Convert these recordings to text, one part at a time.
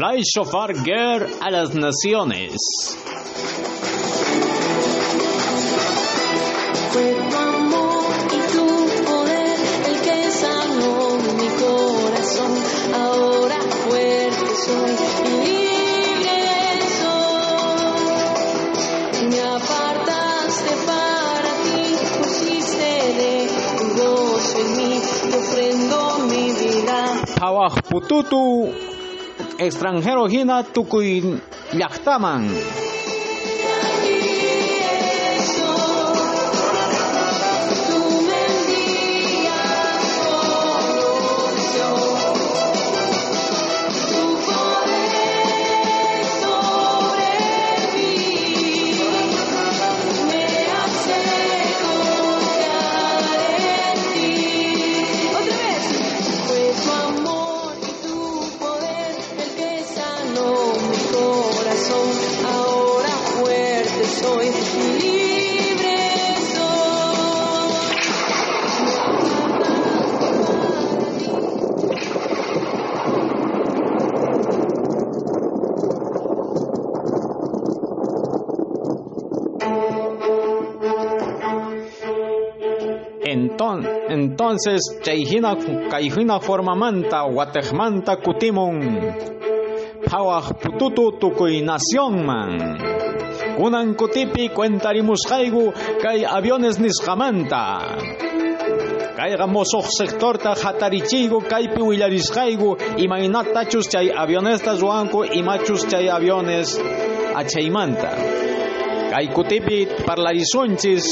Fly Shofar Ger a las naciones. Fue tu amor y tu poder el que sanó mi corazón. Ahora fuerte soy y libre soy. Me apartaste para ti, pusiste de tu gozo en mí. Te ofrendo mi vida. Pututu extranjero hina tukuy entonces, chayhina kayhina formamanta, watejmanta kutimun. Pawaj pututu tukuy nacionman. Kunan kutipi cuentarimushaigu kay aviones nisqamanta. Kayqa mosoq sectorta hatarichiygu kaypi willarisqaygu imaynatachus chay avionesta ruwanku imachus chay aviones achaymanta. Kay kutipi parlarisunchis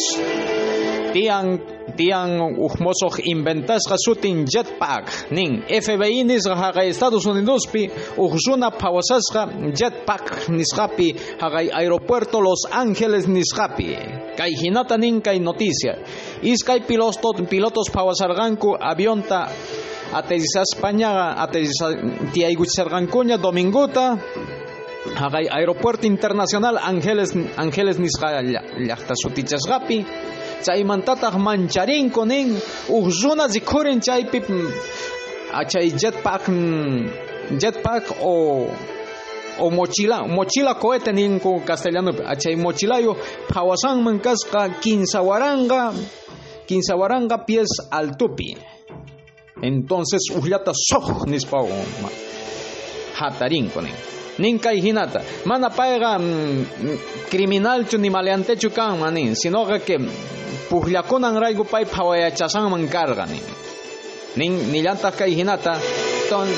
tian tian uhmosoq inventasqa sutin jetpack. Nin FBI nisqa haqay Estados Unidospi uhsuna phawasasqa jetpack nisqapi. Haqay aeropuerto Los Ángeles nisqapi. Kay hinata nin kay noticia. Iskay pilotos pilotos phawasarqanku avionta aterrizaspañaqa aterriza tiyaykuchisarqankuña dominguta haqay aeropuerto internacional Ángeles Ángeles nisqa llaqta sutichasqapi chaymantataq mancharinku nin uqlluna rikhurin chaypi a chay jetpack jetpack o o mochila mochila cohete ninku castellano a chay mochilayo phawasanman kasqa quinsawaranga quinsawaranga pies altupi entonces ullata soq nispa hatarinko nin ninka hinata mana payqa criminalchu ni maleantechu kanman nin sinoqa que puqllakunan rayku pay phawayachasanman karqa nin nillantaq kay hinata ton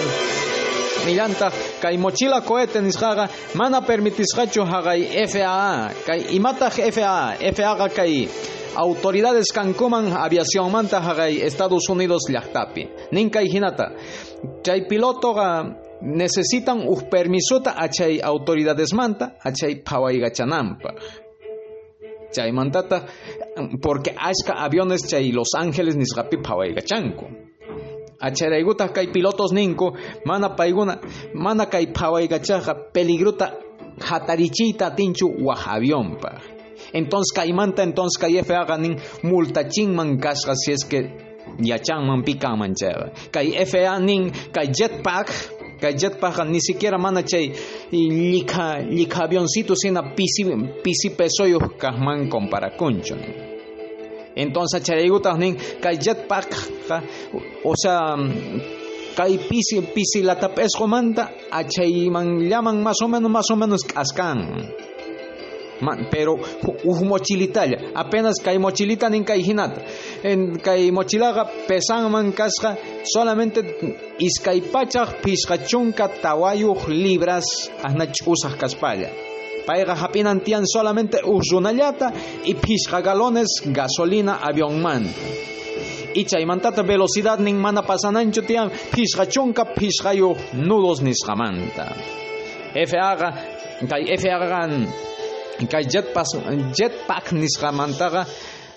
nillantaq kay mochila cohete nisqaqa mana permitisqachu haqay FAA kay imataq FAA FAA kay autoridades kankuman aviacionmanta haqay Estados Unidos llaqtapi nin kay hinata chay pilotoqa necesitan un permisota a chay autoridades manta a chay phawaygachananpaq chay mantata porque ashka aviones chay Los Ángeles nisqapi phawaygachanku acharaykuta kay pilotos ninku mana payguna mana kay phawaygachaqa peligruta hatarichiyta tinchu waj avionpaq entonces kaymanta entonces kay FAqa nin multachinman kasqa si es que yachanman pikanman chayqa kay FA nin kay jetpack kay jetpack ni siquiera mana chay lika lika avioncito sina pisi pisi pesoyuq kajman comparakunchu entonces charaykutas nin kay jetpack o sea kay pisi pisi latapesqomanta achayman llaman más o menos más o menos askan pero uj mochilitalla apenas kay mochilita nin kay hinata en kay mochilaqa pesanman kasqa solamente iskay pachaq pishqa chunka tawayuq libras asna ch'usaq kaspalla payqa hapinan tiyan solamente uj runallata y pishqa galones gasolina avionmanta y chaymantata velocidad nin mana pasananchu tiyan pishqa chunka pishqayuq nudos nisqamanta FAqa kay FAqa kay jetpack jetpack nisqamantaqa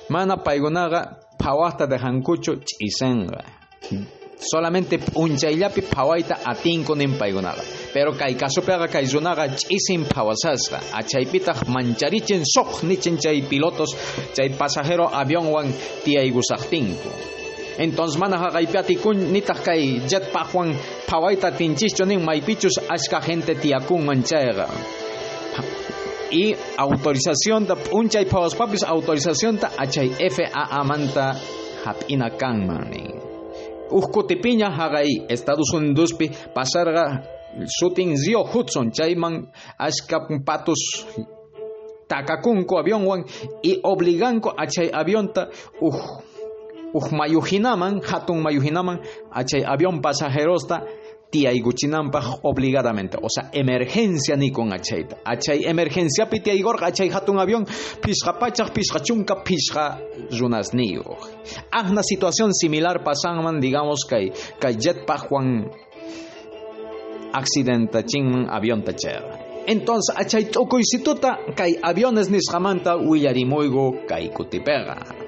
mana paykunaqa phawaqta dejankuchu ch'isinqa solamente p'unchayllapi phawayta atinku nin paykunaqa pero kay kasupiqa kay runaqa ch'isin phawasasqa achaypitaq mancharichin soq nichin chay pilotos chay pasajero avionwan tiyaykusaqtinku entonces mana haqaypiatikun nitaq kay jetpajuan phawayta tinchishchu nin maypichus ashka gente tiyakunman chayqa y autorización ta unchay pawspapis autorización ta achay FAA manta hap'ina kanman nin Ujkutipiña haqay Estados Unidospi pasarqa sutin Zio Hudson chayman ashka patos takakunku avionwan y obliganku achay avionta uj uj mayujinaman hatun mayujinaman achay avión pasajerosta tiayguchinanpaj obligadamente. O sea emergencia ni con achayta achay emergencia pi tiaygorqa achay hatun avión pisqa pachaq pisqa chunka pisqa runasniyuq ajna situación similar pasanman digamos kay kay jetpajuan accidentachinman avión tachayqa entonces achay t'ukuysituta kay aviones nisqamanta willarimuygu kay kutipega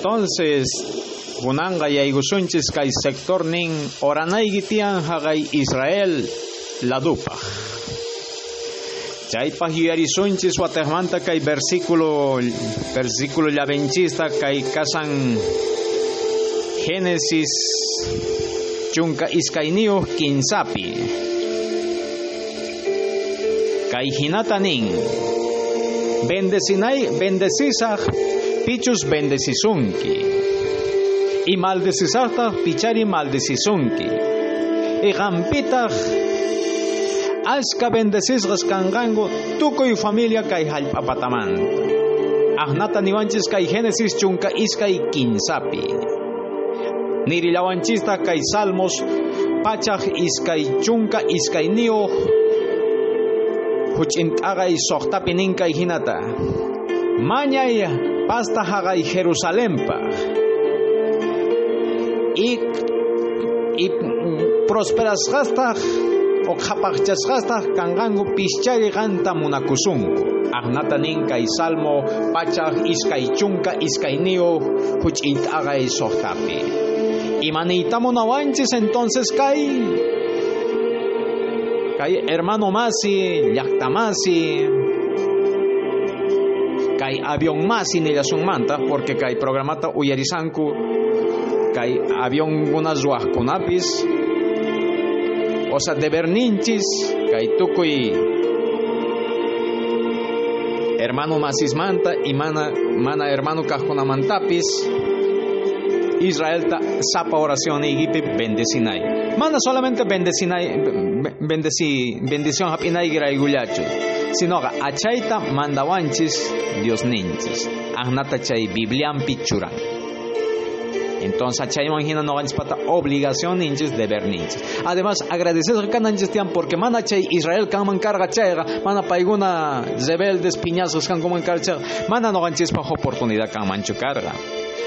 Entonces, kunanga yaygusunchis kay sector nin oranaygi tiyan haqay Israel ladupa. Chaypaj yuyarisunchis watejmanta kay versículo versículo llavenchista kay kasan Génesis chunka iskayniyuq kinsapi. Kay hinata nin bendecinay bendesisaj pichus bendecisunki y maldecizarta pichari maldecisunki y gampita ashka bendecisgas kangango tukuy familia kay hallp'apatamanta ahnata niwanchis kay Génesis chunka iskay kinsapi nirillawanchista kay salmos pachaj iskay chunka iskay niyuq huch'int'aqay soqtapi nin kay hinata mañay pasta haqay Jerusalempa y y prosperasqastaq o qhapaqchasqastaq kanqanku pischari qanta munakusunku ahnata nin kay salmo pachaq iskay chunka iskay niyuq huch'int'aqay soqtapi imaniyta munawanchis entonces kay kay hermano masi llaqta kay avión masi nillasunmanta porque kay programata uyarisanku kay avión unas ruwaqkunapis o sea deber ninchis kay tukuy hermano masismanta y mana mana hermano kajkunamantapis Israel ta sapa oración igipi bendecinay mana solamente bendecinay bendeci bendición hapinay giraygulachu sino achayta mandawanchis Dios ninchis ahnata chay bibliampi churan entonces achayman hina no pata obligación ninchis deber ninchis. Además agradecer a cananchis tian porque mana chay Israel kanman carga chayga mana paiguna rebeldes piñazos kan como carga mana no ganchis pa oportunidad kanman carga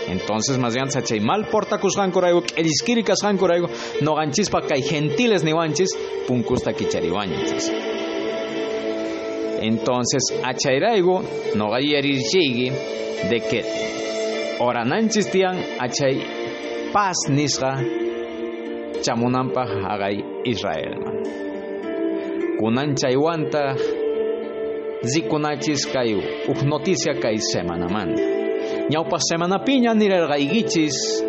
entonces más bien sachay mal porta kusgan koraigo eliskiri kasgan koraigo no ganchis pa gentiles ni wanchis punkusta kichariwanchis entonces achairaigo no gayerichigi de que orananchis tian achay paz nisga chamunampa hagay Israel man. Kunan chaywanta zikunachis kayu uk noticia kay semana man. Ñawpa semana piña nirergaygichis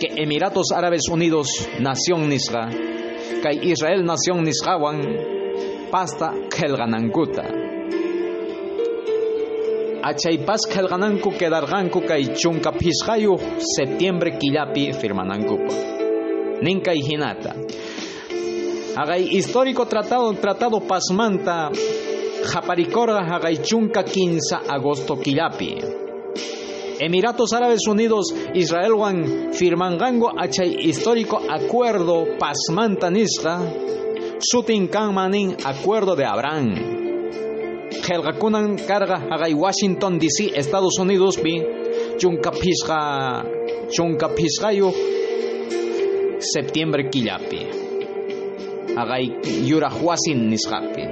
que Emiratos Árabes Unidos nación nisga kay Israel nación nisgawan pasta kelganankuta. Achaypas qelqananku quedarqanku kay chunka pisqayuq septiembre killapi firmanankupa nin kay hinata haqay histórico tratado tratado pasmanta qhaparikorqa haqay chunka 15 agosto killapi. Emiratos Árabes Unidos Israelwan firmangango achay histórico acuerdo pasmanta nisqa sutin kanmanin acuerdo de Abraham. Helgakunan carga hagay Washington DC Estados Unidos bi chunka pisqa chunka pisqayo septiembre killapi. Hagay yurajwasin nisqapi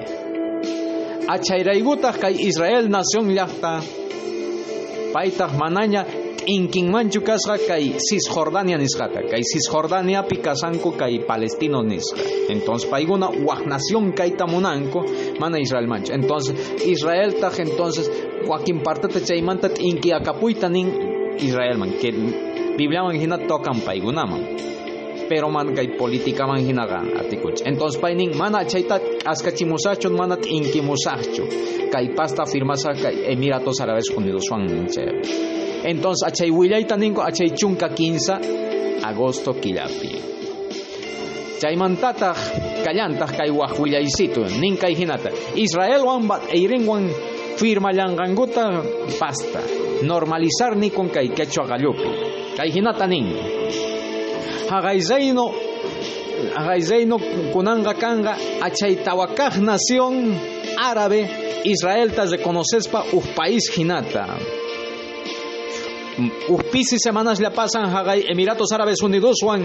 achayraygutaq kay Israel nación llaqta paytaq manaña inkinmanchu kasqa kay Cisjordania nisqata kay Cisjordania pi kasanku kay Palestino nisqa entonces payguna waq nación kayta munanku mana Israel manchu entonces Israel taj entonces wakin partata chaymanta inki akapuyta nin Israel man que Biblia man hina tokan paygunaman pero man kay política man hinaga atikuch entonces pay nin mana chayta askachimusachu mana inkimusachu kay pasta firmasa kay Emiratos Árabes Unidos wan entonces achay willayta ninko achay chunka 15 agosto killapi chaymantataq kallantaq kay waq willaysitu nin kay hinata Israel wan bat eirinwan firmallanqankuta pasta normalizar ni con gallupi kay hinata nin haqayzayno haqayzayno kunanga kanga achay tawakaj nación árabe Israel ta reconoces-pa uj país hinata Uspisi semanas le pasan hagay Emiratos Árabes Unidos wan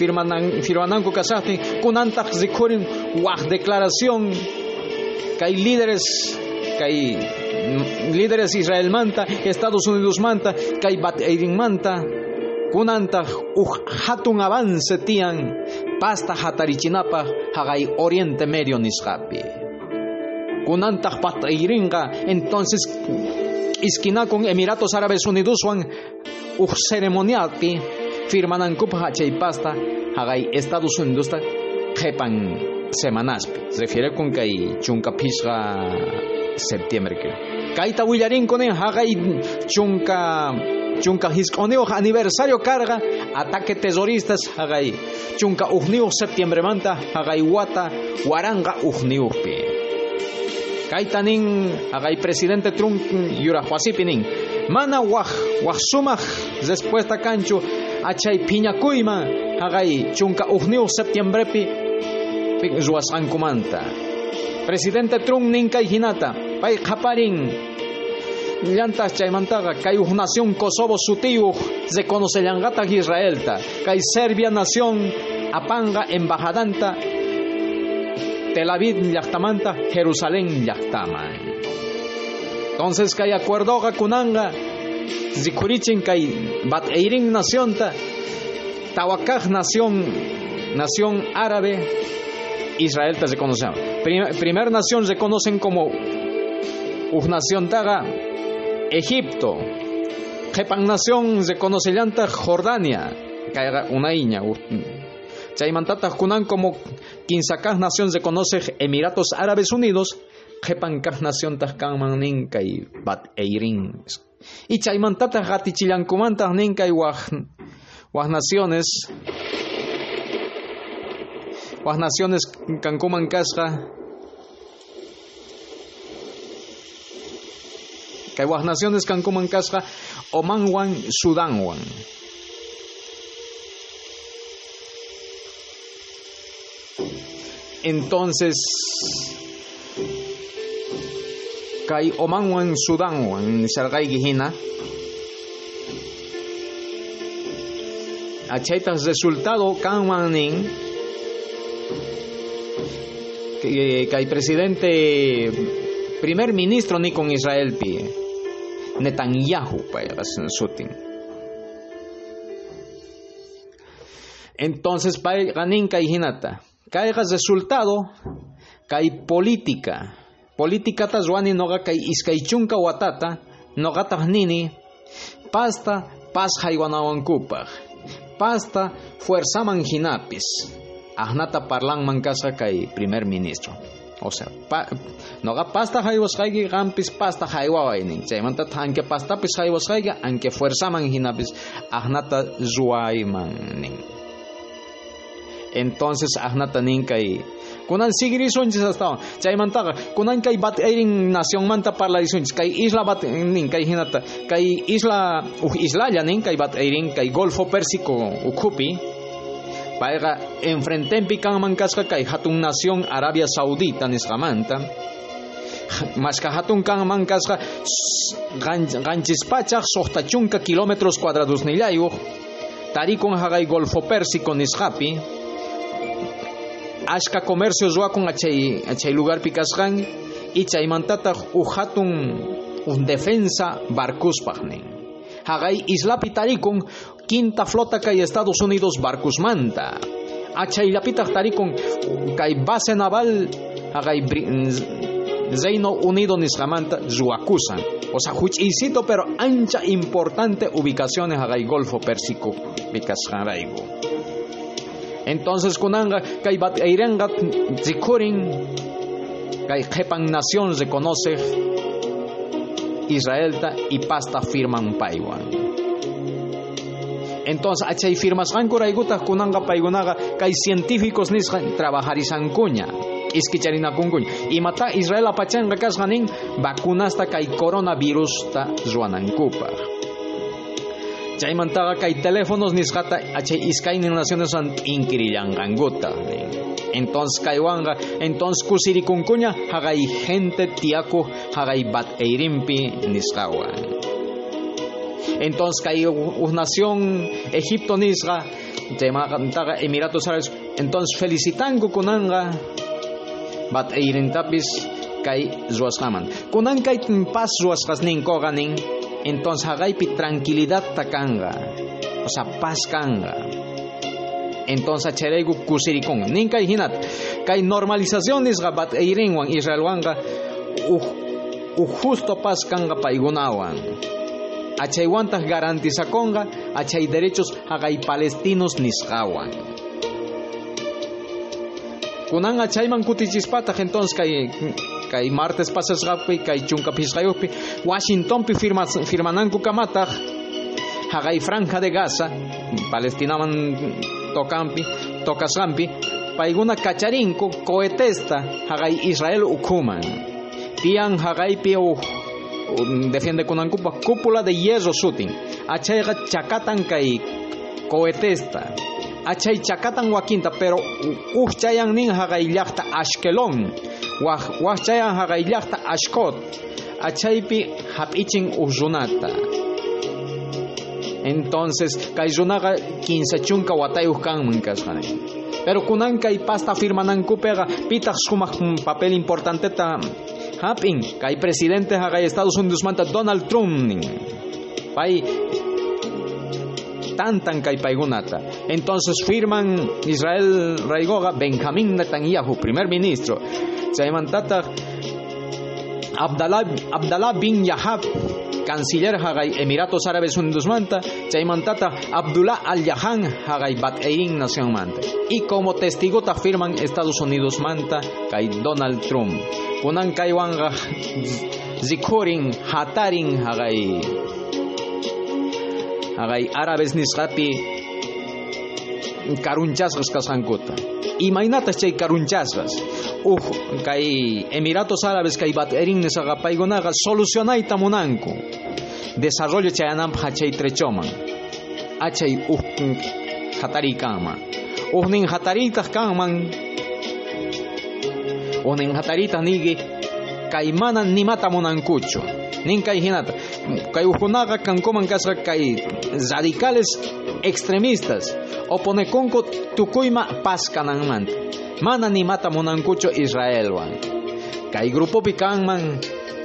firmanan firmananku kasahti kunantak zikurin waj declaración kay líderes kay líderes Israel manta Estados Unidos manta kay bat eirin manta kunantak hatun avance tian pasta hatarichinapa hagay Oriente Medio nisqapi kunantak pat eiringa entonces esquina con Emiratos Árabes Unidos ceremonialpi firmanankupa hachay pasta hagay Estados Unidos ta jepan semanaspi. Se refiere con kay chunka pisga septiembre que kaita willarin con hagay chunka chunka hisqoneo aniversario carga ataque terroristas hagay chunka ujniu septiembre manta hagay wata waranga ujniupi kaitanin agay presidente Trump yura huasipinin. Mana waj waj sumaj respuesta cancho achay piñakuyma agay chunka ujniu septiembre pi ruasankumanta presidente Trump nin kay hinata pay qaparin llantas chaymantaqa kay nación Kosovo sutiyuj reconocellanqata Israelta kay Serbia nación apanga embajadanta Tel Aviv llaqtamanta Jerusalén llaqtaman entonces kay acuerdoqa kunanga zikurichin kay bateirin nacionta tawakaj nación nación árabe Israel te reconocemos primer, primer nación reconocen como nación taga Egipto. Jepan nación reconocellanta Jordania. Kayga una iña Chaymantataq kunan como kinsakaj nación reconoce Emiratos Árabes Unidos jepankaj nación tajkanman nin kay bat eirin y chaymantataq gatichillankumantaq nin kay waj waj naciones. Waj naciones kankuman kasqa kay waj naciones kankuman kasqa Omanwan Sudanwan entonces kay omanwan sudanwan sargay gihina achaytas resultado kanwan nin kay presidente primer ministro ni con Israel pi Netanyahu pa sutin entonces pa ganin kay hinata caiga resultado kay política. Política ta zuani noga kay iskaychunka watata nogata nini. Pasta pas haywanawankupaj pasta fuerza manjinapis ahnata parlan mankasa kay primer ministro. O sea pa, noqa pasta haywasqayki qampis pasta haywaway nin chaymanta anke pastapis haywasqayki anke fuerzaman hinapis ahnata ruwayman nin entonces ahnata nin kay kunan sigirisunchis hasta chaymantaqa kunan kay bat erin nación manta parlarisunchis kay isla bat nin hinata isla uj islalla nin kay bat golfo pérsico ukhupi payqa enfrentempi kanman kasqa kay hatun nación Arabia Saudita nisqamanta mashka hatun kanman kasqa ganchispachaq soqta chunka kilómetros cuadrados nillayuq tarikun haqay golfo pérsico nisqapi ashka comercio ruakun achay achay lugarpi kasqan y chaymantataq uj hatun uj defensa barcuspaq nin haqay islapi tarikun quinta flota kay Estados Unidos barcusmanta achaylapitaq tarikun kay base naval haqay Reino Unido nisqamanta ruakusan o sea huch'isito pero ancha importante ubicaciones haqay Golfo Pérsico pikasqanrayku entonces kunanga kay bat'ayrenqa zikurin kay qhepan nación reconoce Israelta y pasta firman paywan entonces achay firmasqanku raykutaq kunanga paykunaqa kay científicos nisqa trabajarizankuña iskicharinakunkuña imata Israel apachanqa kasqa nin vacunasta kay coronavirusta ruwanankupaq chaymantaqa kay teléfonos nisqata achay iskaynin naciones inkirillanqankuta entonces kaywanqa entonces kusirikunkuña haqay gente tiyaku haqay bat'eyrinpi nisqawan entonces uj nación Egipto nisqa chaymantaqa Emiratos Árabes. Entonces felicitanku kunanqa bat'eyrintapis kay ruwasqaman kunan kay paz ruwasqasninkuqa nin entonces haqaypi tranquilidad takanga. O sea paz kanga. Entonces cherayku kusirikunga nin kay hinat kay normalización nisqa bat'eyrinwan Israelwanqa uj uj justo paz kanga paykunawan achaywantaj garantizakonga achay derechos haqay palestinos nisqawan kunan achayman kutichispataq entonces kay kay martes pasasqapi kay chunka pisqayuqpi Washingtonpi firma firmananku kamataq haqay franja de Gaza Palestinaman tokanpi tokasqanpi paykuna kacharinku cohetesta haqay Israel ukhuman tiyan haqaypi uj defiende kunankupa cúpula de hierro sutin. Achayqa chakatan kay cohetesta achay chakatan wakinta pero uj chayan nin haqay llaqta Ashkelon. Waj waj chayan haqay llaqta Ashkot achaypi hap'ichin uj runata entonces kay runaqa quince chunka watayuq kanman kasqani pero kunan kay pasta firmanankupiqa pitaq sumaq papel importanteta hap'in. Kay presidente haqay Estados Unidos manta Donald Trump nin. Pay tantan kay paykunata entonces firman Israel raygoqa Benjamín Netanyahu primer ministro. Chaymantata Abdallah Abdallah bin Yahab canciller haqay Emiratos Árabes Unidos manta chaymantata Abdullah Al-Yahan haqay Bat'ein nación manta. Y como testigo ta firman Estados Unidos manta kay Donald Trump. Kunan kaywanqa zikurin hatarin haqay haqay árabes nisqapi karunchasqas kasqankuta imaynatas chay karunchasqas uj kay Emiratos Árabes kay bat'erin nisqa paykunaqa solucionayta munanku desarrollo chayananpaq achay trechoman. Achay uj hatariy kanman ujnin hataritaq kanman. Ujnin hataritaq niki kay mana nimata munankuchu nin kay hinata. Kay ujkunaqa kankuman kasqa kay radicales extremistas. Oponekunku tukuyma paz kananmanta mana nimata munankuchu Israelwan kay grupopi kanman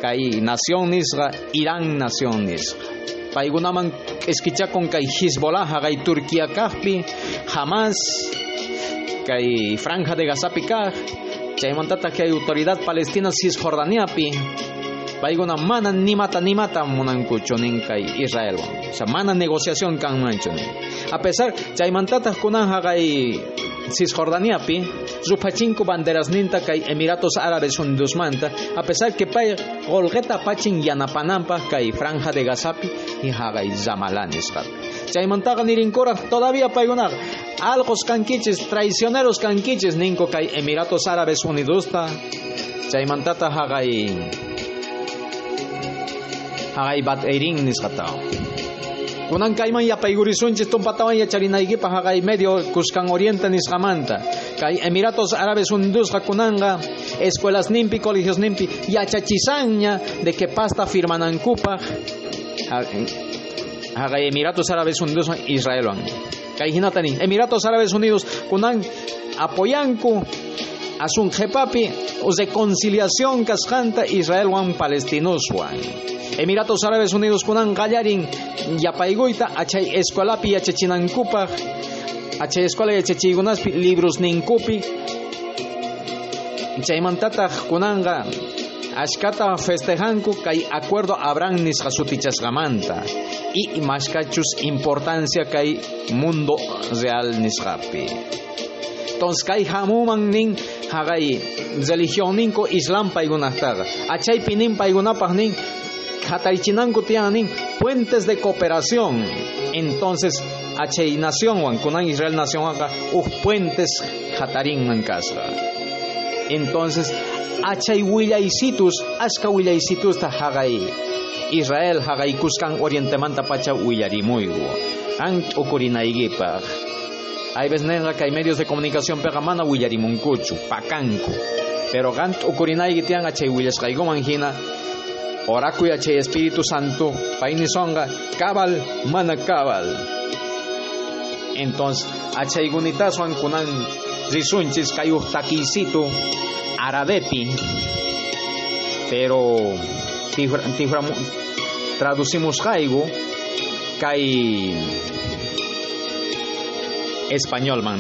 kay nación nisqa Irán nación nisqa paykunaman q'iskichakun kay Hezbollah kay Turquía kaqpi Hamas kay Franja de Gazapi kaq chaymantata kay autoridad palestina Cisjordaniapi paykuna mana nimata nimata munankuchu nin kay Israelwan o sea mana negociación kanmanchu nin. A pesar chaymantataq kunanja kay Cisjordaniapi, rupachinko banderas ninta kay Emiratos Árabes Unidos manta, a pesar que pay golgeta pachin yanapanampa kay Franja de Gazapi y hagay Zamalanis Chaymantaqa nirinkura todavía paygunaq algos canquiches, traicioneros canquiches ninko kay Emiratos Árabes Unidos ta. Chaymantata hagay hagay bat eirin nisqataw kunan kayman yapaygurisунchis tumpatawan yacharinaykipa haqay medio kuskan oriente nisqamanta kay Emiratos Árabes Unidosqa kunanqa escuelas nimpi colegios nimpi yachachisanña de que pasta firmanankupaq haqay Emiratos Árabes Unidos Israelwan kay hinatani Emiratos Árabes Unidos kunan apoyanku asun jepapi reconciliación kasqanta Israelwan Palestinoswan Emiratos Árabes Unidos kunan qallarin yapaygoita achay escuelapi yachachinankupaq achay escuela yachachiykunaspi libros ninkupi chaymantataq kunanqa ashkata festejanku kay acuerdo Abraham nisqa sutichasqamanta y mashkachus importancia kay mundo real nisqapi entonces kay hamuman nin haqay religión ninku islam paykunaqtaqa achaypi nin paykunapaq nin Hatarichinanku tianin puentes de cooperación. Entonces, H nación wan kunan Israel nación acá, uh puentes hatarin mankasra. Entonces, achay willaisitus, aska willaisitus ta hagay. Israel hagay kuskan oriente manta pacha willarimuigo. An veces que hay medios de comunicación pegamana willarimunkuchu, pakanku. Pero gant ukurinaigi tian achay willasqaygo manjina Orakuya che Espíritu Santo, painisonga, cabal, mana cabal. Entonces, achaigunitazo kunan risunchis kayu takisitu arabepi. Pero traducimos jaigo kai español man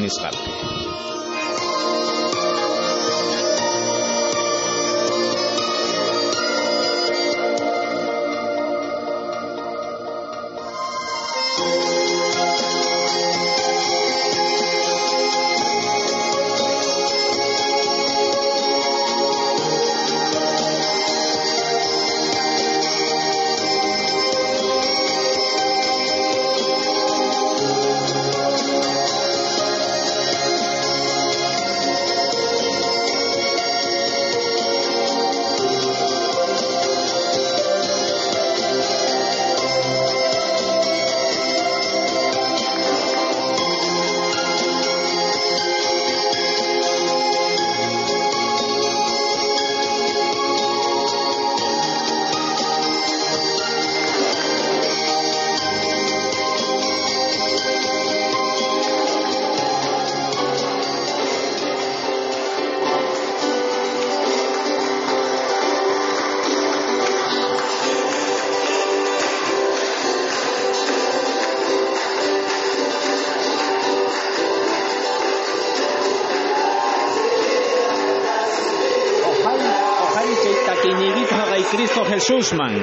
Cristo Jesús man.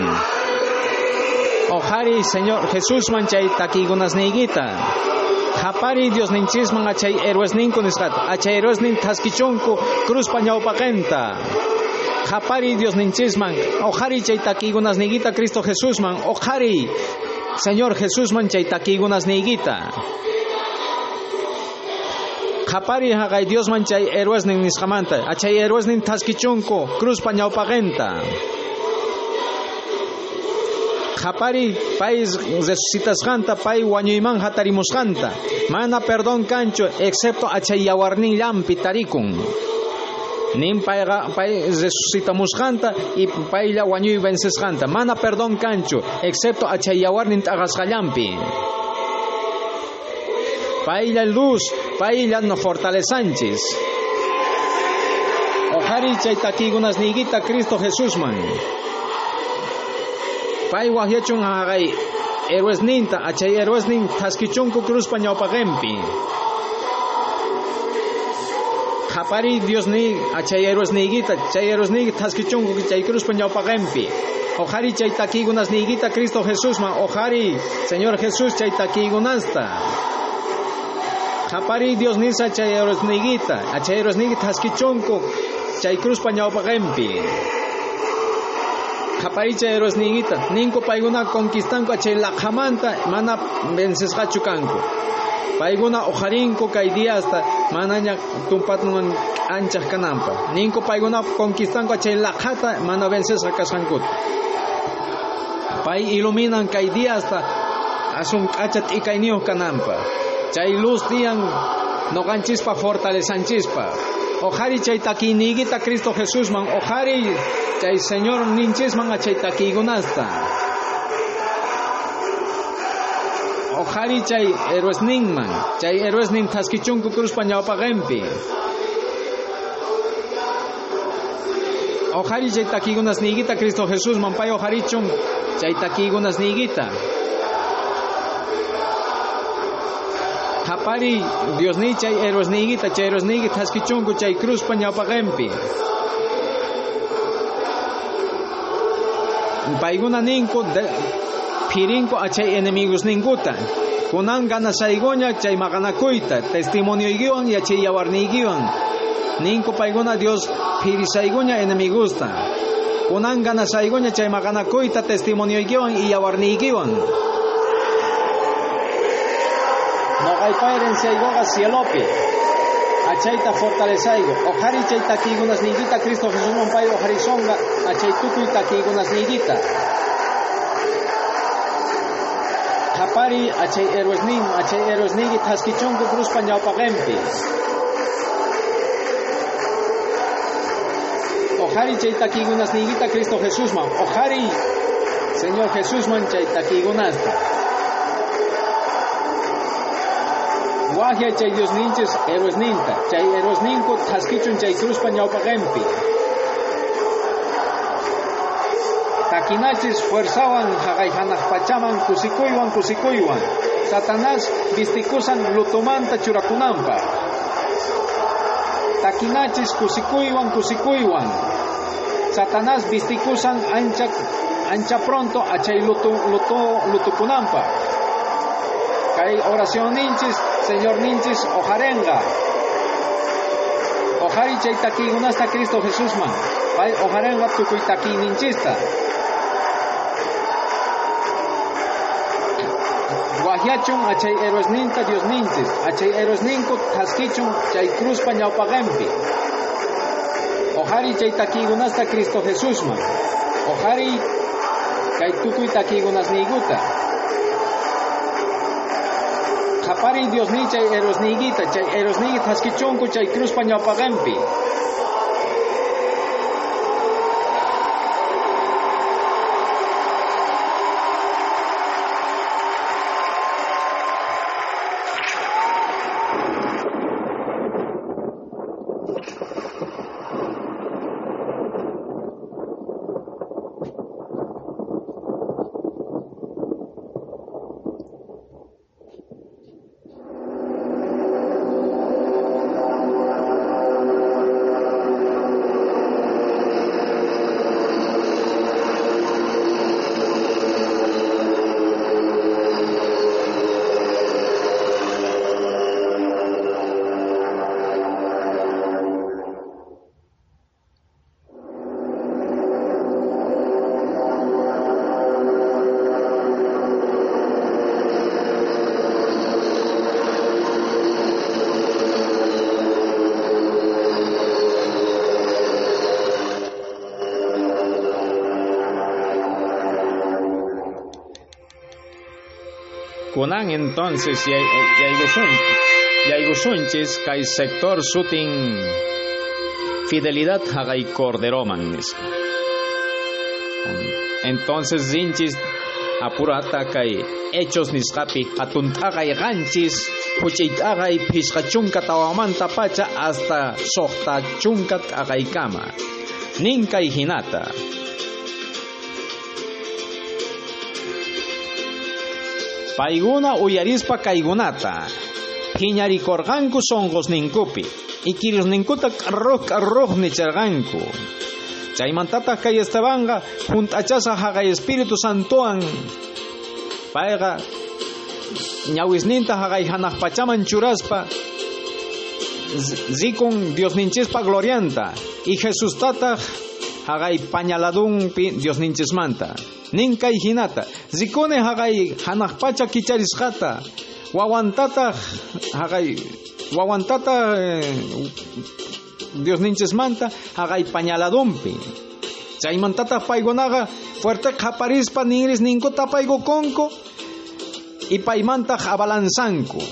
Ojari Señor Jesús man chay takigunas neigita. Japari Dios ninchisman achay héroes ninku nisqat. Achay héroes nin taskichunku cruz pañawpaqenta. Japari Dios ninchisman. Ojari chay takigunas neigita Cristo Jesús man. Ojari Señor Jesús man chay takigunas neigita. Japari haqay Dios man chay héroes nin nisqamanta. Achay héroes nin taskichunku cruz pañawpaqenta. Japari país resucitasqanta pay wañuyman hatarimusqanta mana perdón cancho excepto achay yawarnin llampi tarikun. Nin pay resucitamusqanta y paylla wañuy vencesqanta mana perdón cancho excepto achay yawarnin t'aqasqallampi paylla luz paylla no fortalezanchis. Ojari chay takigunasniykita Cristo Jesusman pay wahyachun haqay héroes ninta achay héroes nin taskichunku cruz pañawpaqempi japari Dios ni achay héroes nigita chay ni taskichunku chay cruz pañawpaqempi Ojari chay takigunas nigita Cristo Jesús man ojari Señor Jesús chay takigunasta Japari Dios nisa chay erosnigita, chay erosnigita haskichonko, chay cruz pañawpagempi. Japari chay erosnigita, ninko paiguna conquistanko chay lakhamanta, mana vencesqachu kanko. Paiguna ojarinko kay diasta, manaña tumpatnuman anchaq kanampa. Ninko paiguna conquistanko chay lakhata, mana vencesqa kasqankut. Pay iluminan kay diasta, asun k'achat t'ikayniyuq kanampa. Chay luz tiyan noqanchispa fortalesanchispa. Ojari chay takiyniyta Cristo Jesusman, ojari chay Señor ninchisman chay takiykunasta. Ojari chay héroesninman, chay héroesnin taskichunku cruzpa ñawpaqempi. Ojari chay takiykunas niykita Cristo Jesusman, pay ojarichun chay takiykunas niykita. Japari Dios ni chay héroes nigita chay héroes nigita haskichunku chay cruz pa ñawpaqempi. Paiguna ninku pirinko a chay enemigos ninkuta. Kunan ganasaygoña chay maganakuyta testimonio iguan y chay yawarnigiwan. Ninku paiguna Dios pirisaygoña enemigusta. Kunan ganasaygoña chay maganakuyta testimonio iguan y yawarnigiwan. Noqaypa herenciaygoqa cielopi. Achayta fortalecaygo. Ojari chay takiykunas niykita Cristo Jesusman pay ojarisonqa achay tukuy takiykunas niykita. Japari achay héroes nin, achay héroes niykita haskichunku cruzpa ñawpaqempi. Ojari chay takiykunas niykita Cristo Jesusman. Ojari Señor Jesusman chay takiykunasta. Wahia chay Dios ninches héroes ninta, chay héroes ninku taskichun chay cruz pañawpaqempi. Takinachis fuerzawan haqay hanaq pachaman kusikuywan kusikuywan. Satanás vistikusan lutumanta churakunampa. Takinachis kusikuywan kusikuywan. Satanás vistikusan ancha ancha pronto achay lutu lutu lutukunampa. Kay oración ninchis Señor ninchis ojarenga. Ojari chay takigunasta Cristo Jesús man. Pay ojarenga tukuy taki ninchista. Guajiachun achay héroes ninta Dios ninchis. Achay héroes ninku taskichun chay cruz pañawpagempi. Ojari chay takigunasta Cristo Jesús man. Ojari kay tukuy takigunas niguta. Japari Dios ni chay eros niguita, chay eros niguita haskichunku chay cruz pañawpagempi. Kunan entonces yaigusunchis kay sector sutin fidelidad hagay corderoman entonces zinchis apurata kay hechos nisqapi hatunt'aqay qanchis huch'iyt'aqay phishqachunka tawamanta pacha hasta soqta chunka t'aqaykama nin kay hinata Paiguna uyarispa kaygunata. Piñarikorganku songos ninkupi. Ikiris ninkuta karruj karruj nicharganku. Chaymantata kay Estebanqa junt'achasa haqay Espíritu Santoan. Payqa ñawisninta haqay pachaman churaspa zikun Dios ninchispa glorianta y Jesús tata haqay pañaladunpi Dios ninchismanta ninkay hinata zikune haqay hanaq pacha kicharisqata wawantata haqay wawantata eh, Dios ninchismanta haqay pañaladunpi chaymantata paykunaqa fuerte qaparispa ninris ninkuta paykukunku y paymanta abalanzanku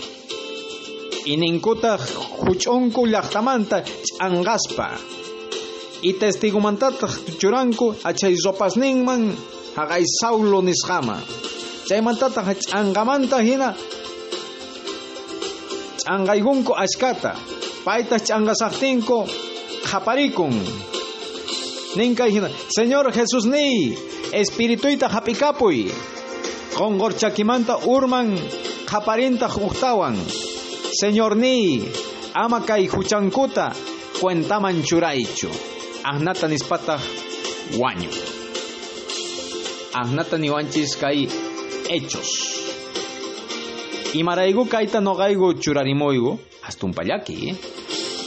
y ninkuta huch'unku llaqtamanta ch'anqaspa y testigumantata churanku achay sopasninman haqay Saulo nisqama chaymantata ch'anqamanta hina. Ch'anqaykunku ashkata. Payta ch'anqasaqtinku qaparikun ninkay hina. Señor Jesús ni espirituita hapikapuy qonqorchakimanta urman qaparinta uqtawan Señor ni ama kay huchankuta cuentaman churaychu ahnata niwanchis kay hechos. Imaraygu kayta noqaygu churarimuygu hastumpallaki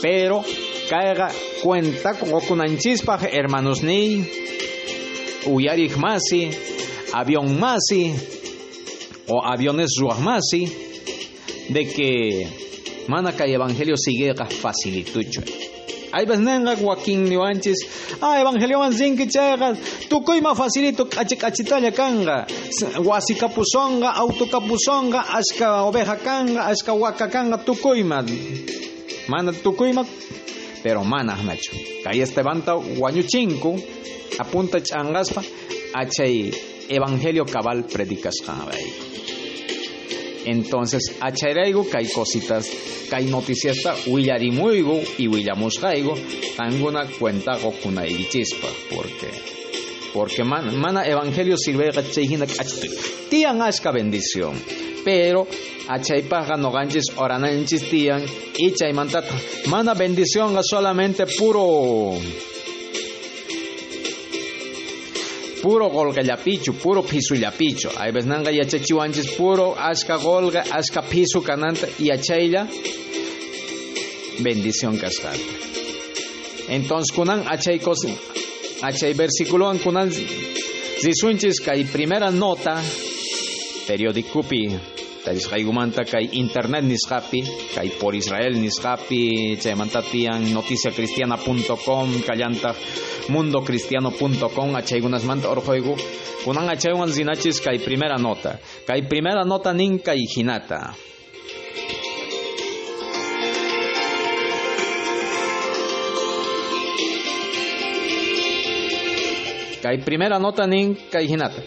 pero kayqa cuenta qokunanchispaj hermanos ni uyarik masi avión masi o aviones ruaj masi de que mana kay evangelio sigueqa facilitucho ay nenga Joaquín niwanchis ah evangelio man zinki chayqa tukuyma facilito k'achi k'achitalla kanga wasi kapusonga auto kapusonga ashka oveja kanga ashka waka kanga tukuyma mana tukuyma pero mana nacho kay Estebanta wañuchinku apunta ch'angaspa achay evangelio cabal predicasqanray entonces achayraygu kay cositas kay noticiasta willarimuygu y willamusqaygu tanguna cuentaqo kunayrichispa porque porque mana, mana evangelio sirvega chayhina k'achituy tiyan ashka bendición pero achaypaqa noqanchis orananchis tiyan y chaymantata mana bendición solamente puro puro golgallapichu, puro pisullapichu. Hay veces nanga yachachiwanchis puro ashka golga, ashka pisu kananta y achayla bendición cascata. Entonces kunan achay cosa, achay versículo kunan zisunchis kay primera nota periodicupi Tarisqaygumanta kay internet nisqapi kay por Israel nisqapi chaymanta tiyan noticiacristiana.com kallanta mundocristiano.com achaygunasmanta orqoygu kunan achaywan zinachis kay primera nota. Kay primera nota nin kay hinata. Kay primera nota nin kay hinata